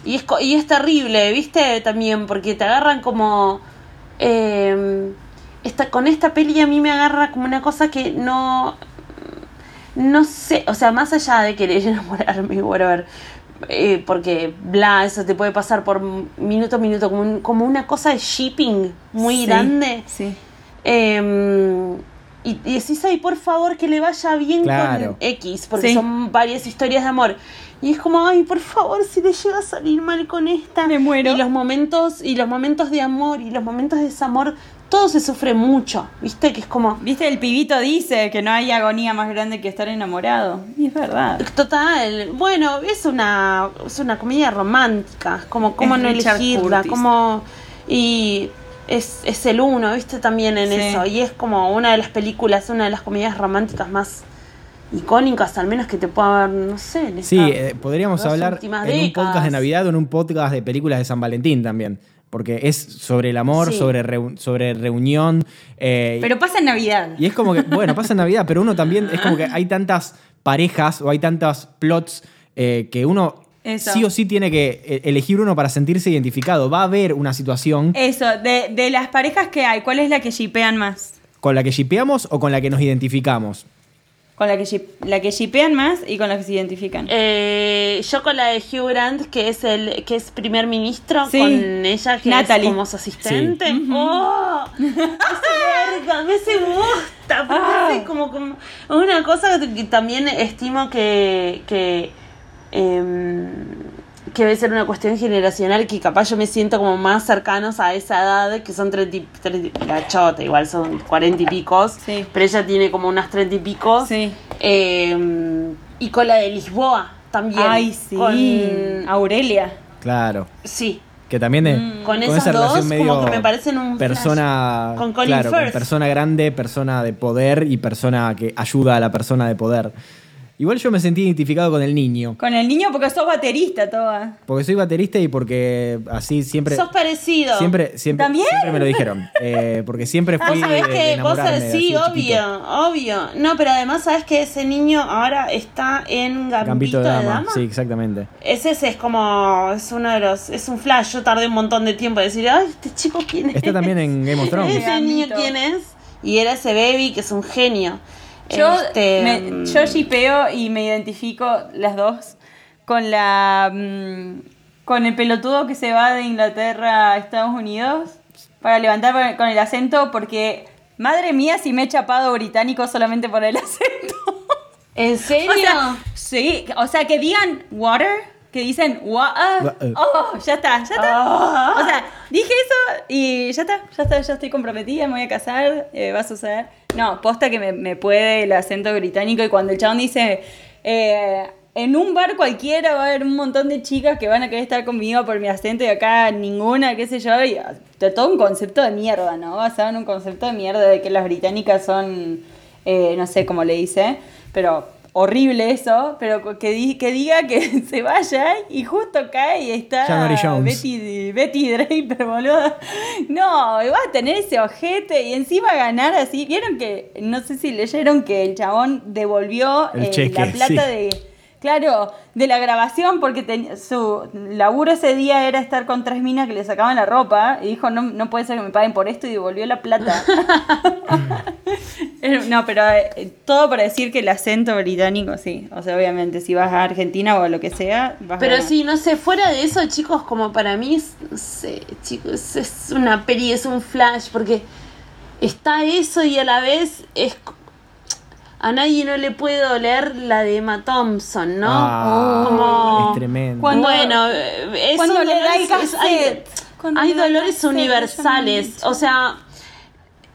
y, es, y es terrible, ¿viste? También, porque te agarran como... eh, esta, con esta peli a mí me agarra como una cosa que no... No sé, o sea, más allá de querer *laughs* enamorarme, whatever, eh, porque bla, eso te puede pasar por minuto a minuto, como, un- como una cosa de shipping muy Sí, grande. Sí. Eh, y, y decís, ay, por favor, que le vaya bien Claro. con X, porque Sí. son varias historias de amor. Y es como, ay, por favor, si le llega a salir mal con esta. Me muero. Y los momentos, y los momentos de amor, y los momentos de desamor, todo se sufre mucho, ¿viste? Que es como, ¿Viste? El pibito dice que no hay agonía más grande que estar enamorado. Y es verdad. total, bueno, es una, es una comedia romántica, como cómo Es no Richard elegirla, Curtis. como, y es, es el uno, ¿viste? También en Sí. eso, y es como una de las películas, una de las comedias románticas más icónicas, al menos que te pueda ver, no sé, en Sí, eh, podríamos hablar en un podcast de Navidad o en un podcast de películas de San Valentín también. Porque es sobre el amor, Sí. sobre, reu- sobre reunión. eh, Pero pasa en Navidad. y es como que, bueno, pasa en Navidad, pero uno también, es como que hay tantas parejas o hay tantos plots eh, que uno Eso. sí o sí tiene que elegir uno para sentirse identificado. Va a haber una situación Eso, de, de las parejas que hay, ¿cuál es la que shipean más? con la que shipeamos o con la que nos identificamos. Con la que, ship- la que shipean más y con la que se identifican. Eh, yo con la de Hugh Grant, que es el que es primer ministro, Sí. con ella que Natalie. es como su asistente. ¡Oh! Me hace verga, me hace gusta, Ah. hace como, como una cosa que también estimo que que em, que debe ser una cuestión generacional que capaz yo me siento como más cercanos a esa edad, que son 30, y- 30 y- la chota, igual son 40 y picos, Sí. pero ella tiene como unas 30 y picos. Sí. Eh, y con la de Lisboa también. Ay, sí. Con- Aurelia. Claro. sí. Que también es Mm. Con con esas esa dos, relación medio como que me parecen un persona flash. Con Colin claro, con Firth. persona grande, persona de poder y persona que ayuda a la persona de poder. Igual yo me sentí identificado con el niño, Con el niño porque sos baterista, toda. porque soy baterista y porque así siempre Sos parecido. siempre siempre ¿También? siempre me lo dijeron, Eh, porque siempre Vos fui sabés de que vos enamorarme sabés, sí, obvio, chiquito. obvio. No, pero además sabes que ese niño ahora está en Gambito, Gambito de de dama, Dama. sí, exactamente. Ese, ese es como, es uno de los, es un flash. Yo tardé un montón de tiempo en decir, ay, este chico quién es. Está también en Game of *laughs* Thrones. Ese niño quién es. Y era ese baby que es un genio. Yo, Este, me, mm, yo shipeo y me identifico las dos con la mm, con el pelotudo que se va de Inglaterra a Estados Unidos para levantar con el- acento porque madre mía si me he chapado británico solamente por el *laughs* acento. ¿En serio? O sea, sí, o sea que digan water, que dicen water. Water. Oh, ya está, ya está. Ah. O sea, dije eso y ya está, ya está, ya estoy comprometida, me voy a casar, eh, va a suceder. No, posta que me, puede el acento británico y cuando el chabón dice, eh, en un bar cualquiera va a haber un montón de chicas que van a querer estar conmigo por mi acento y acá ninguna, qué sé yo, y ah, todo un concepto de mierda, ¿no? Basado en un concepto de mierda de que las británicas son, eh, no sé cómo le dice, pero horrible eso, pero que, di- que diga que *laughs* se vaya y justo cae y está. Betty, Betty Draper, boludo. No, y va a tener ese ojete y encima ganar así. Vieron que, no sé si leyeron que el chabón devolvió El eh, cheque, la plata sí. de, claro, de la grabación porque ten- su laburo ese día era estar con tres minas que le sacaban la ropa y dijo, no, no puede ser que me paguen por esto y devolvió la plata. *laughs* *laughs* No, pero eh, todo para decir que el acento británico, sí. O sea, obviamente, si vas a Argentina o a lo que sea, vas a Pero ganar. sí, no sé, fuera de eso, chicos, como para mí, es- no sé, chicos, es una peli, es un flash, porque está eso y a la vez es... A nadie no le puede doler la de Emma Thompson, ¿no? Ah, Como- es tremendo. Cuando- bueno, eh, es cuando un le da el es- hay, cassette. Cuando hay dolores cassette, universales, o sea,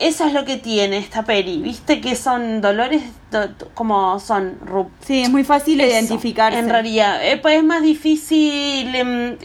eso es lo que tiene esta peli, viste que son dolores do- como son Sí, es muy fácil eso, identificarse. En realidad, eh, pues es más difícil. em,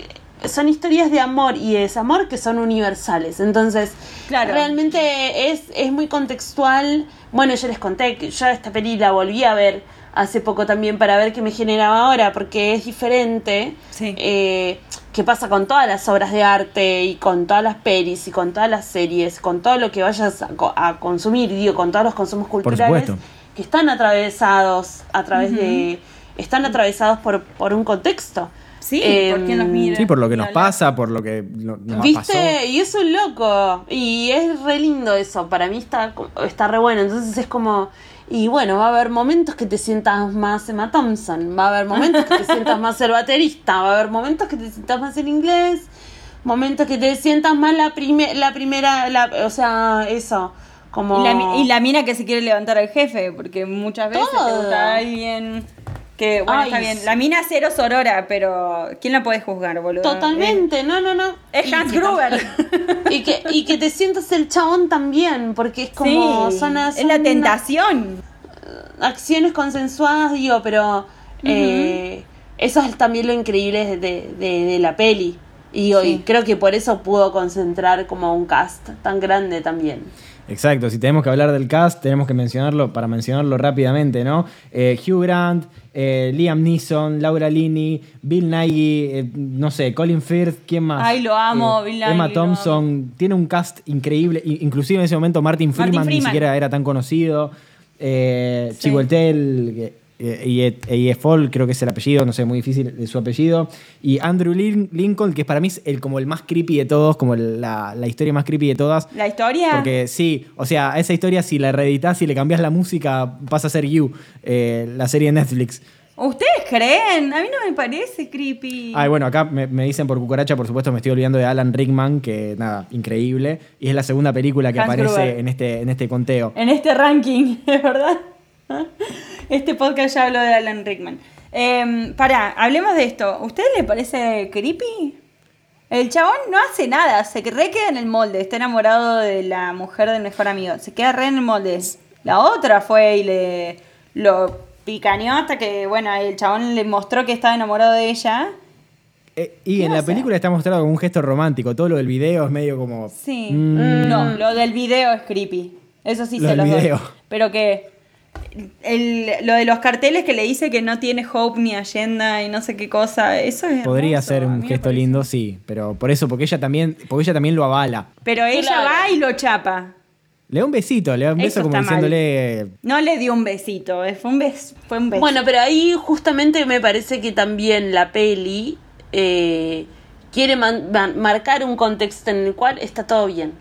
son historias de amor y de desamor que son universales. Entonces, Claro. realmente es, es muy contextual. Bueno, yo les conté que yo esta peli la volví a ver hace poco también para ver qué me generaba ahora, porque es diferente. Sí. Eh, qué pasa con todas las obras de arte y con todas las pelis y con todas las series, con todo lo que vayas a, co- a consumir, digo, con todos los consumos culturales que están atravesados a través de están atravesados por, por un contexto Sí, Em, ¿por quién los mira? Sí, por lo que nos pasa, por lo que no- nos ¿Viste? pasó. Y eso es loco. Y es re lindo eso. Para mí está, está re bueno. Entonces es como. Y bueno, va a haber momentos que te sientas más Emma Thompson. Va a haber momentos que te *laughs* sientas más el baterista. Va a haber momentos que te sientas más el inglés. Momentos que te sientas más la, prime- la primera. La, o sea, eso. Como. Y la, y la mina que se quiere levantar al jefe, porque muchas veces te gusta alguien que, bueno, Ay, está bien. La mina cero sorora, pero ¿quién la puede juzgar, boludo? Totalmente, no, no, no. Es Hans Gruber. *laughs* Y que, y que te sientas el chabón también, porque es como. Sí, son, es la tentación. acciones consensuadas, digo, pero eh, eso es también lo increíble de, de- de la peli. Y, digo, y Sí. creo que por eso pudo concentrar como un cast tan grande también. Exacto, si tenemos que hablar del cast, tenemos que mencionarlo, para mencionarlo rápidamente, ¿no? Eh, Hugh Grant, eh, Liam Neeson, Laura Linney, Bill Nighy, eh, no sé, Colin Firth, ¿quién más? Ay, lo amo, Bill Nighy, Emma Thompson, tiene un cast increíble, inclusive en ese momento Martin Martin Freeman, ni siquiera era tan conocido, Sí. Chiwetel eh, y Fall, creo que es el apellido, no sé, muy difícil su apellido, y Andrew Lin- Lincoln, que para mí es el, como el más creepy de todos, como la, la historia más creepy de todas, La historia. porque sí, o sea, esa historia si la reeditas, si le cambias la música, pasa a ser You, eh, la serie de Netflix. ¿Ustedes creen? A mí no me parece creepy. Ay, bueno, acá me, me dicen por cucaracha, por supuesto me estoy olvidando de Alan Rickman, que nada, increíble. Y es la segunda película que Hans aparece Gruber. en este, en este conteo. En este ranking, *laughs* ¿es verdad? Este podcast ya habló de Alan Rickman. Eh, pará, hablemos de esto. ¿A ustedes les parece creepy? El chabón no hace nada, se re queda en el molde, está enamorado de la mujer del mejor amigo, se queda re en el molde. La otra fue y le lo picaneó hasta que, bueno, el chabón le mostró que estaba enamorado de ella. Eh, y en la película está mostrado como un gesto romántico. Todo lo del video es medio como. Sí. Mm. No, lo del video es creepy. Eso sí Lo se del lo doy. video. Pero que el- lo de los carteles que le dice que no tiene hope ni agenda y no sé qué cosa, eso es Podría hermoso, ser un gesto parece. lindo, sí. Pero por eso, porque ella también, porque ella también lo avala. Pero ella Claro. va y lo chapa. Le da un besito, le da un beso Eso como mal. diciéndole. No le dio un besito, eh, fue un beso. Fue un beso. Bueno, pero ahí justamente me parece que también la peli eh, quiere man- man- marcar un contexto en el cual está todo bien.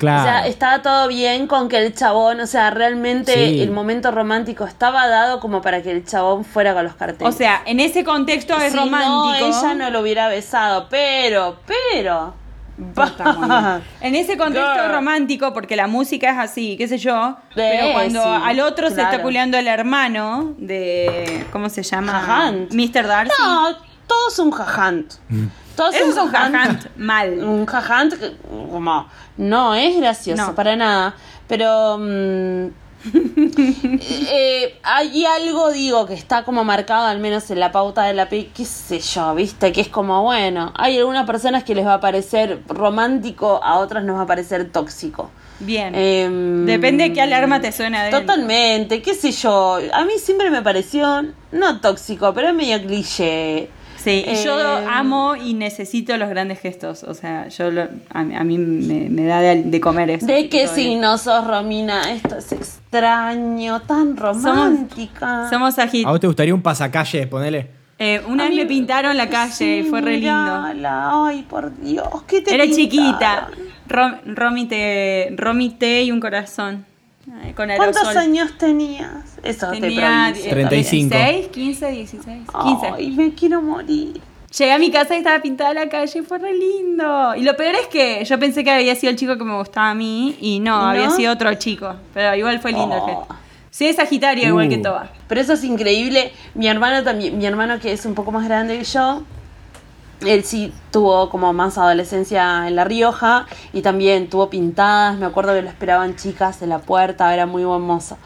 Claro. O sea, estaba todo bien con que el chabón, o sea, realmente Sí. el momento romántico estaba dado como para que el chabón fuera con los carteles. o sea, en ese contexto es si romántico. no, ella no lo hubiera besado, pero, pero... Está. *laughs* En ese contexto Girl. romántico, porque la música es así, qué sé yo, pero cuando sí, al otro se está culeando el hermano de. ¿Cómo se llama? Jajant. Mr. Darcy. No, todos un jajant. Todos es un jajant mal. Un jajant como, no es gracioso No. para nada, pero mm, *laughs* eh, hay algo, digo, que está como marcado al menos en la pauta de la peli, qué sé yo, viste, que es como, bueno, hay algunas personas que les va a parecer romántico, a otras nos va a parecer tóxico. Bien. Em, Depende de qué alarma te suena de Totalmente, qué sé yo. A mí siempre me pareció, no tóxico, pero es medio cliché. Sí, y yo Eh, amo y necesito los grandes gestos. O sea, yo lo- a, mí- a mí me, me da de, de comer eso. ¿De qué Todo signo sos, Romina? Esto es extraño, tan romántica. Somos ¿A agitos. vos te gustaría un pasacalle? Ponele. Eh, una A vez mí- me pintaron la calle y fue re lindo. mirala, Ay, por Dios, ¿qué te Era pintaron? chiquita. Rom, Romy, te, Romy té y un corazón. Ay, con ¿Cuántos años tenías? Eso Tenía provincia. 35. 16, 15, 16, 15. Ay, me quiero morir. Llegué a mi casa y estaba pintada la calle y fue re lindo. Y lo peor es que yo pensé que había sido el chico que me gustaba a mí y no, había sido otro chico. Pero igual fue lindo Oh. Sí, es Sagitario igual que Uh. Toba. Pero eso es increíble. Mi hermano también, mi hermano que es un poco más grande que yo, él sí tuvo como más adolescencia en La Rioja y también tuvo pintadas. Me acuerdo que lo esperaban chicas en la puerta, era muy buen mozo.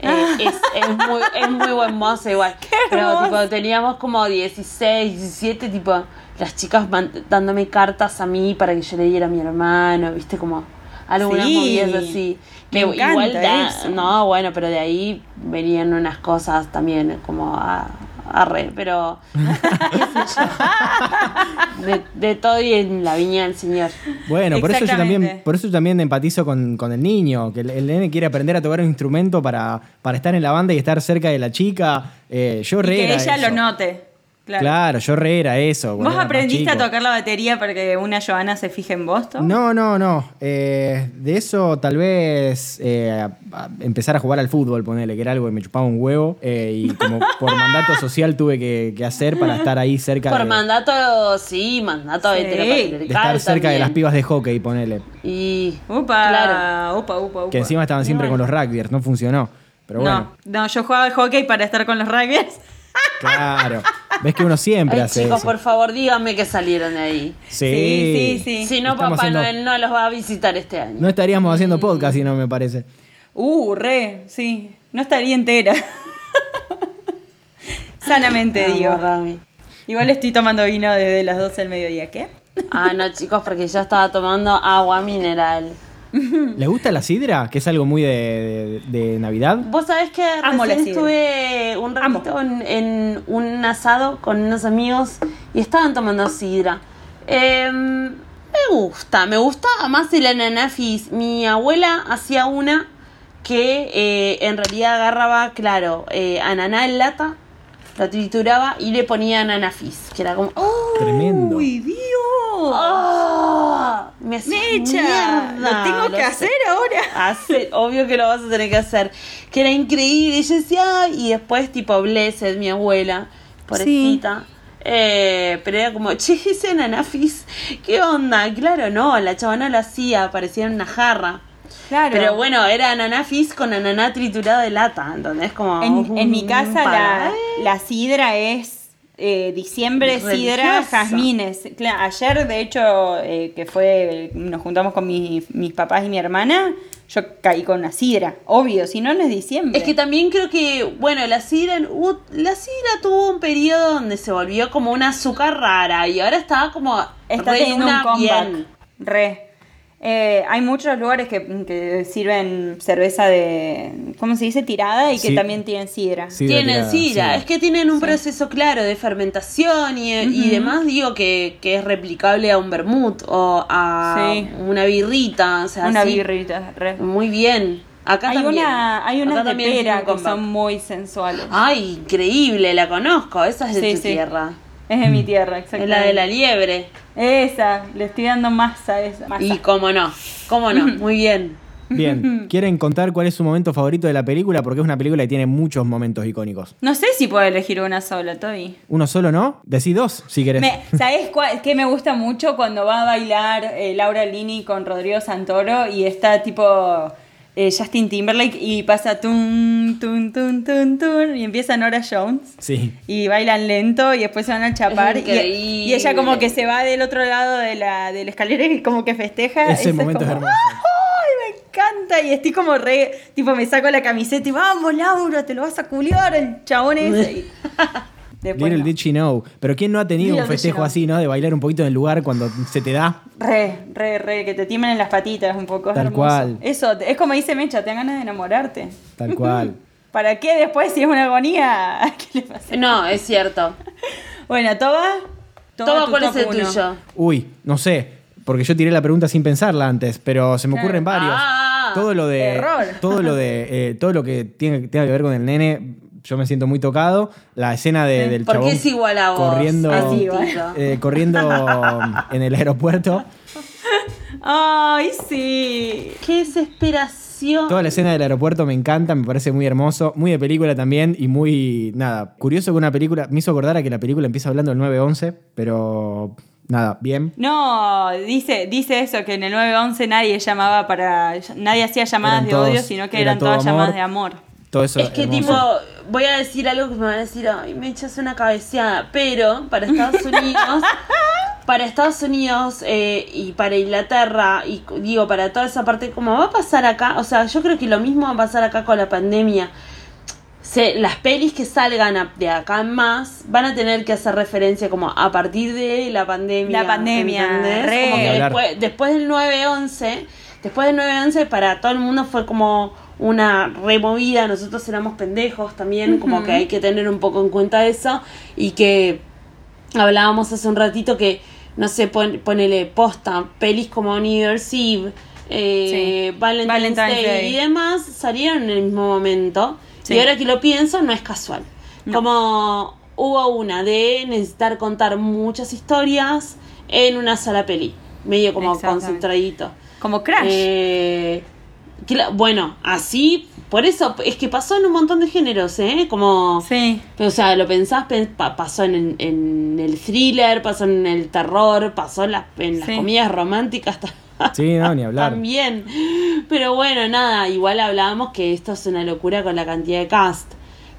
Eh, *laughs* es, es muy, es muy buen mozo igual. *laughs* Pero tipo, teníamos como 16, 17, tipo, las chicas dándome cartas a mí para que yo le diera a mi hermano, viste, como algunas Sí, movidas así. me Que encanta igual da- eso. no, bueno, pero de ahí venían unas cosas también como a, a re, pero *laughs* de, de todo y en la viña del señor. Bueno, por eso yo también, por eso yo también empatizo con, con el niño, que el, el nene quiere aprender a tocar un instrumento para, para estar en la banda y estar cerca de la chica. Eh, yo Y re que ella eso. lo note. Claro. Claro, yo re era eso. ¿Vos aprendiste a tocar la batería para que una Joana se fije en vos? No, no, no. Eh, de eso tal vez eh, empezar a jugar al fútbol, ponele, que era algo que me chupaba un huevo. eh, y como *laughs* por mandato social tuve que, que hacer para estar ahí cerca Por de, mandato, sí, mandato Sí. de estar cerca de las pibas de hockey, ponele. Y Upa, Claro. upa, upa, upa. Que encima estaban siempre con los rugbyers, no funcionó. Pero bueno, No, no, yo jugaba al hockey para estar con los rugbyers. claro. *laughs* Ves que uno siempre Ay, hace chicos, eso. por favor, díganme que salieron de ahí. Sí, Sí, sí, sí. Si no, Estamos Papá haciendo- Noel no los va a visitar este año. No estaríamos haciendo podcast si no me parece. Uh, re, sí. No estaría entera. *laughs* Sanamente, Vamos, digo. Rami. Igual estoy tomando vino desde las 12 del mediodía. ¿Qué? Ah, no, chicos, porque ya estaba tomando agua mineral. *laughs* ¿Les gusta la sidra? Que es algo muy de, de- de Navidad. Vos sabés que Amo recién estuve un ratito en, en un asado con unos amigos y estaban tomando sidra. Eh, me gusta, me gusta más el ananafis. Mi abuela hacía una que eh, en realidad agarraba, claro, eh, ananá en lata, lo trituraba y le ponía ananafis, que era como... ¡Oh! Tremendo. ¡Uy, Dios! ¡Oh! Me hacía Mecha, mierda, lo tengo que sé. hacer ahora. Hace, obvio que lo vas a tener que hacer. Que era increíble. Y yo decía, "Ay", y después, tipo, Blessed, mi abuela, pobrecita. Eh, pero era como, che, ese ananafis, ¿qué onda? Claro, no, la chavana lo hacía, parecía una jarra. Claro. Pero bueno, era ananafis con ananá triturado de lata, ¿entendés? Como En, en mi casa la, la sidra es eh, diciembre, sidra, jazmines. Ayer, de hecho, eh, que fue, nos juntamos con mi- mis papás y mi hermana, yo caí con una sidra, obvio, si no, no es diciembre. Es que también creo que, bueno, la sidra, la sidra tuvo un periodo donde se volvió como un azúcar rara y ahora está como Está teniendo un una comeback. bien. Re. Eh, hay muchos lugares que, que sirven cerveza de, ¿cómo se dice? Tirada y que Sí. también tienen sidra. Tienen tirada, sidra, es que tienen un proceso claro de fermentación y, y demás, digo que, que es replicable a un vermut o a Sí. una birrita, o sea, Una birrita. Re. Muy bien. Acá Hay, también. una, hay unas de pera que son muy sensuales. Ay, increíble, la conozco, esa es de Sí, tu sí. tierra. Es de mi tierra, Es exactamente. la de la liebre. Esa, le estoy dando masa a esa. Masa. Y cómo no, cómo no, *laughs* muy bien. Bien, *laughs* ¿quieren contar cuál es su momento favorito de la película? Porque es una película que tiene muchos momentos icónicos. No sé si puedo elegir una sola, Toby. ¿Uno solo no? Decí dos, si querés. Me, ¿Sabes cuál- qué me gusta mucho cuando va a bailar eh, Laura Lini con Rodrigo Santoro y está tipo eh, Justin Timberlake y pasa tun, tun, tun, tun, tun y empieza Nora Jones? Sí. Y bailan lento y después se van a chapar. Y, ella como que se va del otro lado de la, de la escalera y como que festeja. Ese Eso momento es como, hermoso. ¡Ay, me encanta! Y estoy como re, tipo me saco la camiseta y vamos Laura, te lo vas a culiar el chabón ese. *laughs* Después Little no. did she know. Pero ¿quién no ha tenido Little un festejo así, no? De bailar un poquito en el lugar cuando se te da. Re, re, re, que te tiemblen las patitas un poco. Tal hermoso. cual. Eso, es como dice Mecha, te dan ganas de enamorarte. Tal cual. *laughs* ¿Para qué después si es una agonía? *laughs* ¿Qué le pasa? No, es cierto. *laughs* Bueno, Toba. Toma, tu ¿cuál es el uno. tuyo? Uy, no sé. Porque yo tiré la pregunta sin pensarla antes, pero se me ocurren varios. Ah, todo lo de. error. Todo lo de. eh, todo lo que tiene, tenga que ver con el nene. Yo me siento muy tocado. La escena de- del Porque chabón es igual a vos. corriendo, igual. eh, corriendo en el aeropuerto. Ay, sí. Qué desesperación. Toda la escena del aeropuerto me encanta, me parece muy hermoso, muy de película también y muy, nada, curioso que una película, me hizo acordar a que la película empieza hablando del 9-11, pero nada, bien. No, dice, dice eso, que en el 911 nadie llamaba para. Nadie hacía llamadas de odio, sino que era eran todas amor. llamadas de amor. Todo eso Es que hermoso. tipo, voy a decir algo que me van a decir, ay, me echas una cabeceada, pero para Estados Unidos, *laughs* para Estados Unidos eh, y para Inglaterra, y digo, para toda esa parte, como va a pasar acá, o sea, yo creo que lo mismo va a pasar acá con la pandemia. Se, las pelis que salgan a- de acá en más van a tener que hacer referencia como a partir de la pandemia. La pandemia, re. Como que después, después del 9-11, después del 9-11 para todo el mundo fue como una removida, nosotros éramos pendejos también, como que hay que tener un poco en cuenta eso y que hablábamos hace un ratito que, no sé, pon- ponele posta, pelis como New Year's Eve, eh, Sí. Valentine's, Valentine's Day, Day. y demás salieron en el mismo momento. Sí. Y ahora que lo pienso, no es casual. No. Como hubo una de necesitar contar muchas historias en una sola peli, medio como concentradito. Como Crash. Eh, bueno, así, por eso, es que pasó en un montón de géneros, ¿eh? Como... sí. O sea, lo pensás, pen- pa- pasó en, en el thriller, pasó en el terror, pasó en las, en las Sí. románticas Sí, no, ni hablar. también. Pero bueno, nada, igual hablábamos que esto es una locura con la cantidad de cast.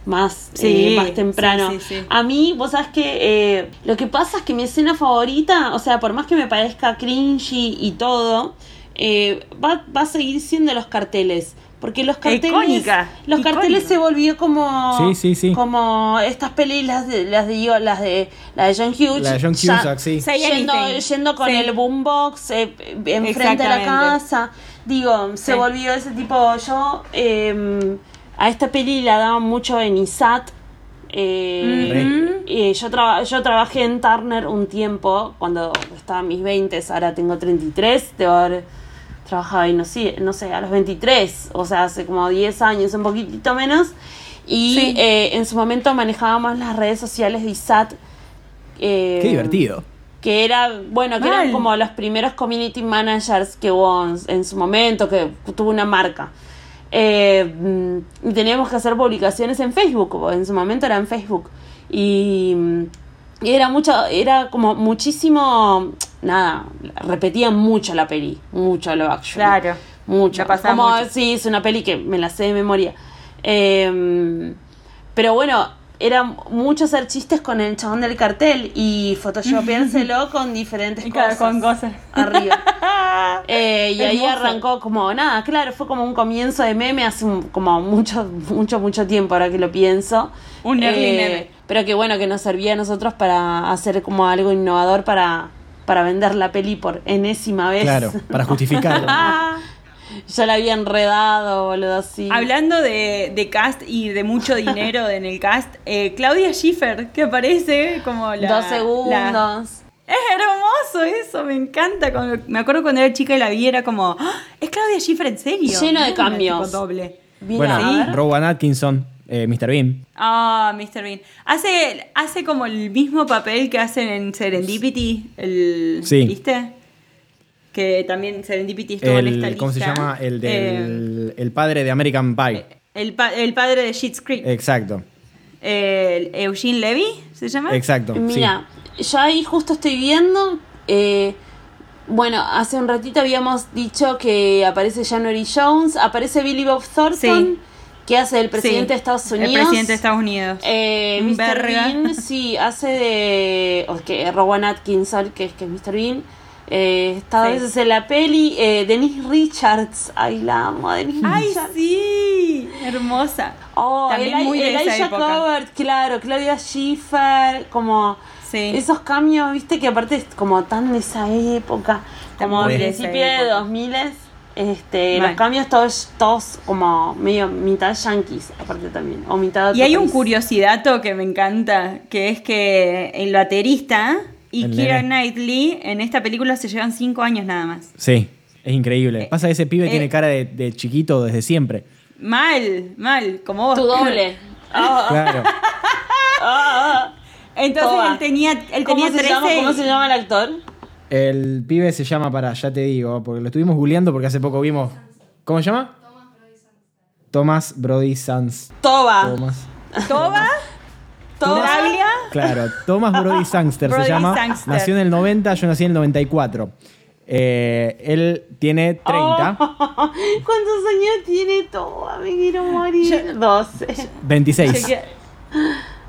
Más, Sí, eh, más temprano. sí, sí, sí. A mí, vos sabés que eh, lo que pasa es que mi escena favorita, o sea, por más que me parezca cringy y todo, eh, va, va a seguir siendo los carteles. Porque los carteles. Icónica, Los icónica. carteles se volvió como. Sí, sí, sí. Como estas pelis, las de, las de, yo- las de, la de John Hughes. La de John ya- Cusack, sí. Say yendo, yendo con Sí. el boombox eh, enfrente de la casa. Digo, se Sí. volvió ese tipo. Yo eh, a esta peli la daba mucho en ISAT. Eh, eh, yo, traba- yo trabajé en Turner un tiempo, cuando estaba en mis 20, ahora tengo 33, debo haber trabajado ahí, no sé, no sé, a los 23, o sea, hace como 10 años, un poquitito menos. Y Sí. eh, en su momento manejábamos las redes sociales de ISAT. eh, Qué divertido. que era, bueno, que Mal. eran como los primeros community managers que hubo en, su momento, que tuvo una marca. Eh, mm, y teníamos que hacer publicaciones en Facebook, en su momento era en Facebook. Y, mm, y era mucho, era como muchísimo, nada, repetían mucho la peli, mucho lo actual. Claro. Mucho. Como, mucho. sí, es una peli que me la sé de memoria. Eh, pero bueno, era mucho hacer chistes con el chabón del cartel y photoshopeárselo con diferentes Y claro, cosas. con cosas. Arriba. *laughs* Eh, y ahí arrancó como nada, claro, fue como un comienzo de meme hace un- como mucho, mucho, mucho tiempo ahora que lo pienso. Eh, Un early meme. Pero que bueno, que nos servía a nosotros para hacer como algo innovador para, para vender la peli por enésima vez. Claro, para justificarlo. *laughs* Ya la había enredado, boludo, así. Hablando de, de cast y de mucho *laughs* dinero en el cast, eh, Claudia Schiffer, que aparece como la... Dos segundos. la- Es hermoso eso, me encanta. Cuando- me acuerdo cuando era chica y la vi, era como, "Ah, es Claudia Schiffer en serio. Lleno de cambios. doble. Mira, bueno, ver. Rowan Atkinson, eh, Mr. Bean. Ah, Mr. Bean. Hace, hace como el mismo papel que hacen en Serendipity, el, Sí. ¿viste? Que también Serendipity estuvo en esta El, lista. ¿Cómo se llama? El Eh, del el padre de American Pie. el, pa- el padre de Schitt's Creek. Exacto, Eh, Eugene Levy, ¿se llama? exacto. sí. Mira, yo ahí justo estoy viendo. eh, bueno, hace un ratito habíamos dicho que aparece January Jones, aparece Billy Bob Thornton, Sí. que hace el presidente Sí, de Estados Unidos. El presidente de Estados Unidos. Eh, Mr. Bean, sí, hace de. O que Rowan Atkinson, que es que es Mr. Bean. Eh, está a veces en la peli. Eh, Denise Richards. Ay, la amo, a Denise ¡Ay, Richards. sí! Hermosa. Oh, También muy de esa Elijah época. Covert, claro, Claudia Schiffer, como Sí. esos cambios, viste, que aparte es como tan de esa época, como a de principio de época. 2000 este, Mal. los cambios todos, todos como medio mitad yankees, aparte también, o mitad Y hay un país. curiosidadato que me encanta, que es que el baterista y nene. Knightley en esta película se llevan cinco años nada más. Sí, es increíble. Pasa que ese pibe eh, tiene cara de, de chiquito desde siempre. Mal, mal, como vos. Tu doble. *laughs* Ah, Claro. *laughs* ah, ah. Entonces Toda. él tenía, él ¿Cómo, tenía se 13 llama, ¿Cómo se llama el actor? El pibe se llama para, ya te digo, porque lo estuvimos googleando porque hace poco vimos. ¿Cómo se llama? Thomas Brody Sanz. Toba. Thomas. ¿Toba? Claro, Thomas Brody Sangster se llama. Sangster. Nació en el 90, yo nací en el 94. Eh, él tiene 30, Oh, *laughs* ¿Cuántos años tiene Toba? Me quiero morir. 12. 26. Yo,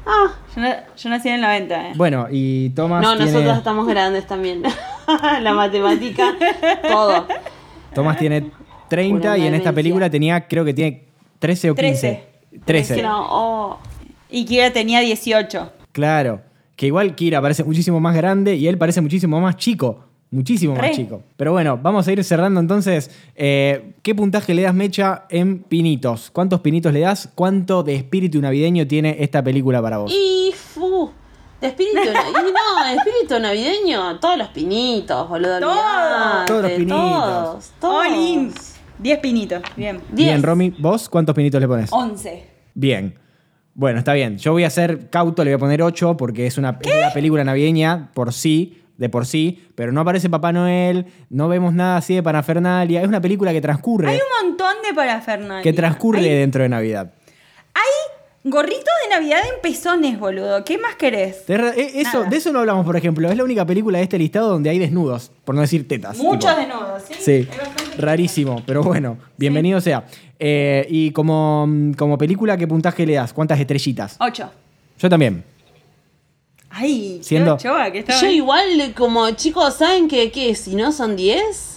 Ah. yo nací en el 90. eh. Bueno, y Thomas No, tiene, nosotros estamos grandes también. *laughs* La matemática, todo. Thomas tiene 30 Una y en esta película tenía, creo que tiene 13 o 15. 13. 13. Es que no, oh. Y Kira tenía 18. Claro. Que igual Kira parece muchísimo más grande y él parece muchísimo más chico. Muchísimo Re. más chico. Pero bueno, vamos a ir cerrando entonces. Eh, ¿Qué puntaje le das, Mecha, en pinitos? ¿Cuántos pinitos le das? ¿Cuánto de espíritu navideño tiene esta película para vos? Y fu. De espíritu navideño. No, de espíritu navideño. Todos los pinitos, boludo. Todos. Todos los pinitos. Todos, todos. All in. 10 pinitos. Bien. Bien. Romy, ¿vos cuántos pinitos le pones? 11. Bien. Bueno, está bien. Yo voy a ser cauto, le voy a poner 8 porque es una, es una película navideña por sí, de por sí, pero no aparece Papá Noel, no vemos nada así de parafernalia. Es una película que transcurre, Hay un montón de parafernalia. que transcurre Hay, dentro de Navidad. hay gorritos de Navidad en pezones, boludo. ¿Qué más querés? Eh, eso, Nada. de eso no hablamos, por ejemplo. Es la única película de este listado donde hay desnudos, por no decir tetas. Muchos tipo. desnudos, ¿sí? Sí, Hay bastante. rarísimo, pero bueno, bienvenido sea. Eh, y como, como película, ¿qué puntaje le das? ¿Cuántas estrellitas? 8. Yo también. Ay, Siendo- qué ochoa que estaba Yo ahí. igual, como chicos, ¿saben que qué? Si no son 10.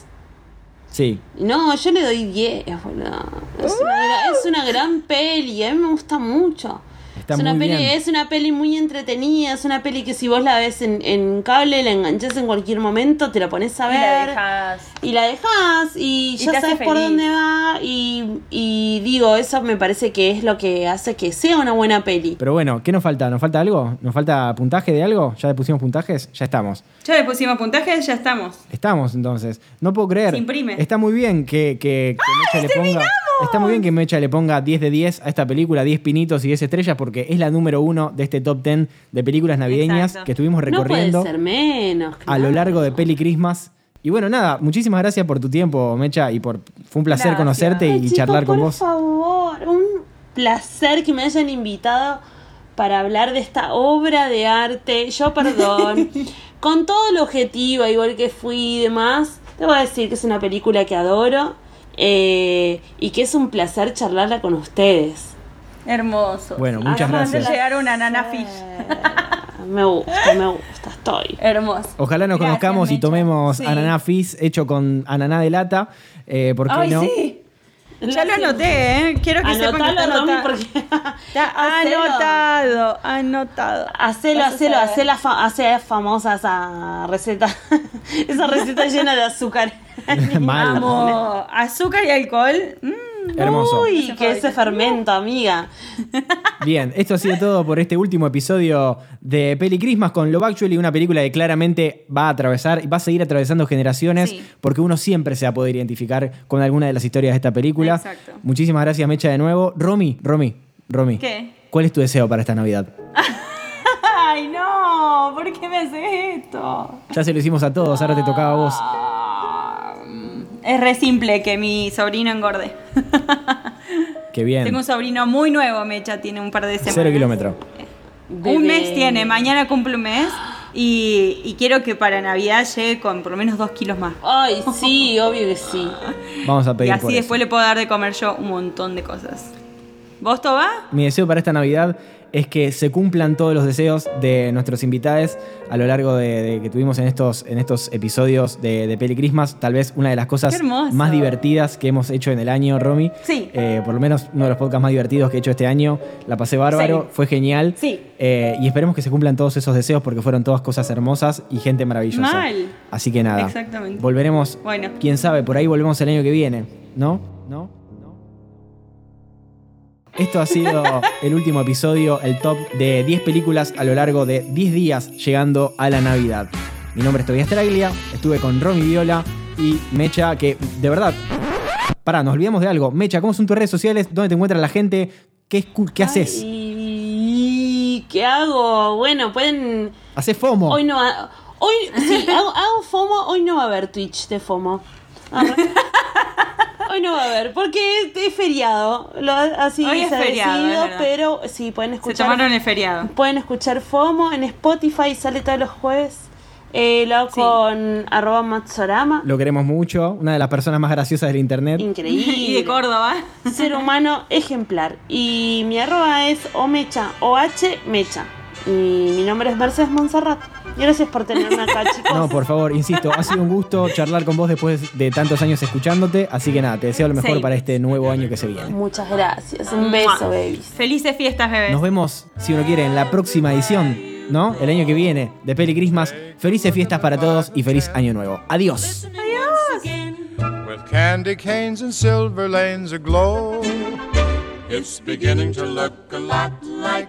Sí. No, yo le doy 10, boludo. Es, una, es una gran peli, a mí me gusta mucho. Está es una muy peli, bien. es una peli muy entretenida, es una peli que si vos la ves en, en cable, la enganchás en cualquier momento, te la pones a Y la ver. dejás. Y la dejas y, Y ya sabes por dónde va. Y, y digo, eso me parece que es lo que hace que sea una buena peli. Pero bueno, ¿qué nos falta? ¿Nos falta algo? ¿Nos falta puntaje de algo? ¿Ya le pusimos puntajes? Ya estamos. Ya le pusimos puntaje, ya estamos. Estamos entonces. No puedo creer. Se imprime. Está muy bien que, que, que le ponga. Está muy bien que Mecha le ponga 10 de 10 a esta película, 10 pinitos y 10 estrellas, porque es la número uno de este top 10 de películas navideñas Exacto. que estuvimos No puede recorriendo ser menos. a lo claro. largo de Peli Christmas. Y bueno, nada, muchísimas gracias por tu tiempo, Mecha, y por fue un placer Gracias. conocerte y Ay, charlar con por vos. favor, un placer que me hayan invitado para hablar de esta obra de arte. Yo, perdón, *laughs* con todo el objetivo, igual que fui y demás, debo decir que es una película que adoro eh, y que es un placer charlarla con ustedes. Hermoso. Bueno, muchas Acabamos de gracias. llegar una nana fish. *laughs* Me gusta, me gusta, estoy. Hermoso. Ojalá nos Gracias, conozcamos y tomemos Sí. ananá fizz hecho con ananá de lata. Eh, ¿Por qué Ay, no? sí. Ya lo anoté, ¿eh? Quiero que sepan que está Anotalo, anotado. porque... *laughs* Está *laughs* anotado, anotado. Hacelo, hacelo, hacé la fa hace famosa esa receta. esa receta llena de azúcar. *laughs* Mal. Amo. Azúcar y alcohol. Mm. Hermoso. Uy, que ese fermento, amiga. *laughs* Bien, esto ha sido todo por este último episodio de Peli Christmas con Love Actually, una película que claramente va a atravesar y va a seguir atravesando generaciones Sí. porque uno siempre se va a poder identificar con alguna de las historias de esta película. Exacto. Muchísimas gracias, Mecha, de nuevo. Romy, Romy, Romy. ¿Qué? ¿Cuál es tu deseo para esta Navidad? *laughs* Ay, no, ¿por qué me haces esto? Ya se lo hicimos a todos, ahora te tocaba a vos. Es re simple que mi sobrino engorde. *laughs* Qué bien. Tengo un sobrino muy nuevo, Mecha, tiene un par de semanas. Cero kilómetro. Un mes tiene, mañana cumple un mes. Y, y quiero que para Navidad llegue con por lo menos dos kilos más. Ay, sí, *laughs* obvio que sí. Vamos a Y pedir así por eso. después le puedo dar de comer yo un montón de cosas. ¿Vos, Toba? Mi deseo para esta Navidad es que se cumplan todos los deseos de nuestros invitados a lo largo de, de que tuvimos en estos, en estos episodios de, de Peli Christmas. Tal vez una de las cosas más divertidas que hemos hecho en el año, Romy. Sí. Eh, por lo menos uno de los podcasts más divertidos que he hecho este año. La pasé bárbaro, Sí. fue genial. Sí. Eh, y esperemos que se cumplan todos esos deseos porque fueron todas cosas hermosas y gente maravillosa. Mal. Así que nada. Exactamente. Volveremos. Bueno. Quién sabe, por ahí volvemos el año que viene. ¿No? ¿No? Esto ha sido el último episodio, el top de 10 películas a lo largo de 10 días llegando a la Navidad. Mi nombre es Tobias Traglia, estuve con Romy Viola y Mecha, que de verdad. Pará, nos olvidamos de algo. Mecha, ¿cómo son tus redes sociales? ¿Dónde te encuentra la gente? ¿Qué, qué haces? ¿Y qué hago? Bueno, pueden. ¿Haces FOMO? Hoy no. ha- Hoy sí, hago, hago FOMO. Hoy no va a haber Twitch de FOMO. *laughs* Hoy no va a haber, porque es, es feriado. Lo, así Hoy es se feriado, decidido, pero sí, pueden Se escuchar. tomaron el feriado. Pueden escuchar FOMO en Spotify, sale todos los jueves. Eh, lo hago Sí. con arroba Matsorama. Lo queremos mucho, una de las personas más graciosas del internet. Increíble. *laughs* Y de Córdoba. Ser humano ejemplar. Y mi arroba es omecha, OH mecha. Y mi nombre es Mercedes Monserrat. Gracias por tenerme acá, *laughs* chicos. No, por favor, insisto, ha sido un gusto charlar con vos después de tantos años escuchándote, así que nada, te deseo lo mejor Sí. para este nuevo año que se viene. Muchas gracias. Un beso, babies. Felices fiestas, bebés. Nos vemos, si uno quiere, en la próxima edición, ¿no? El año que viene de Peli Christmas. Felices fiestas para todos y feliz año nuevo. Adiós. with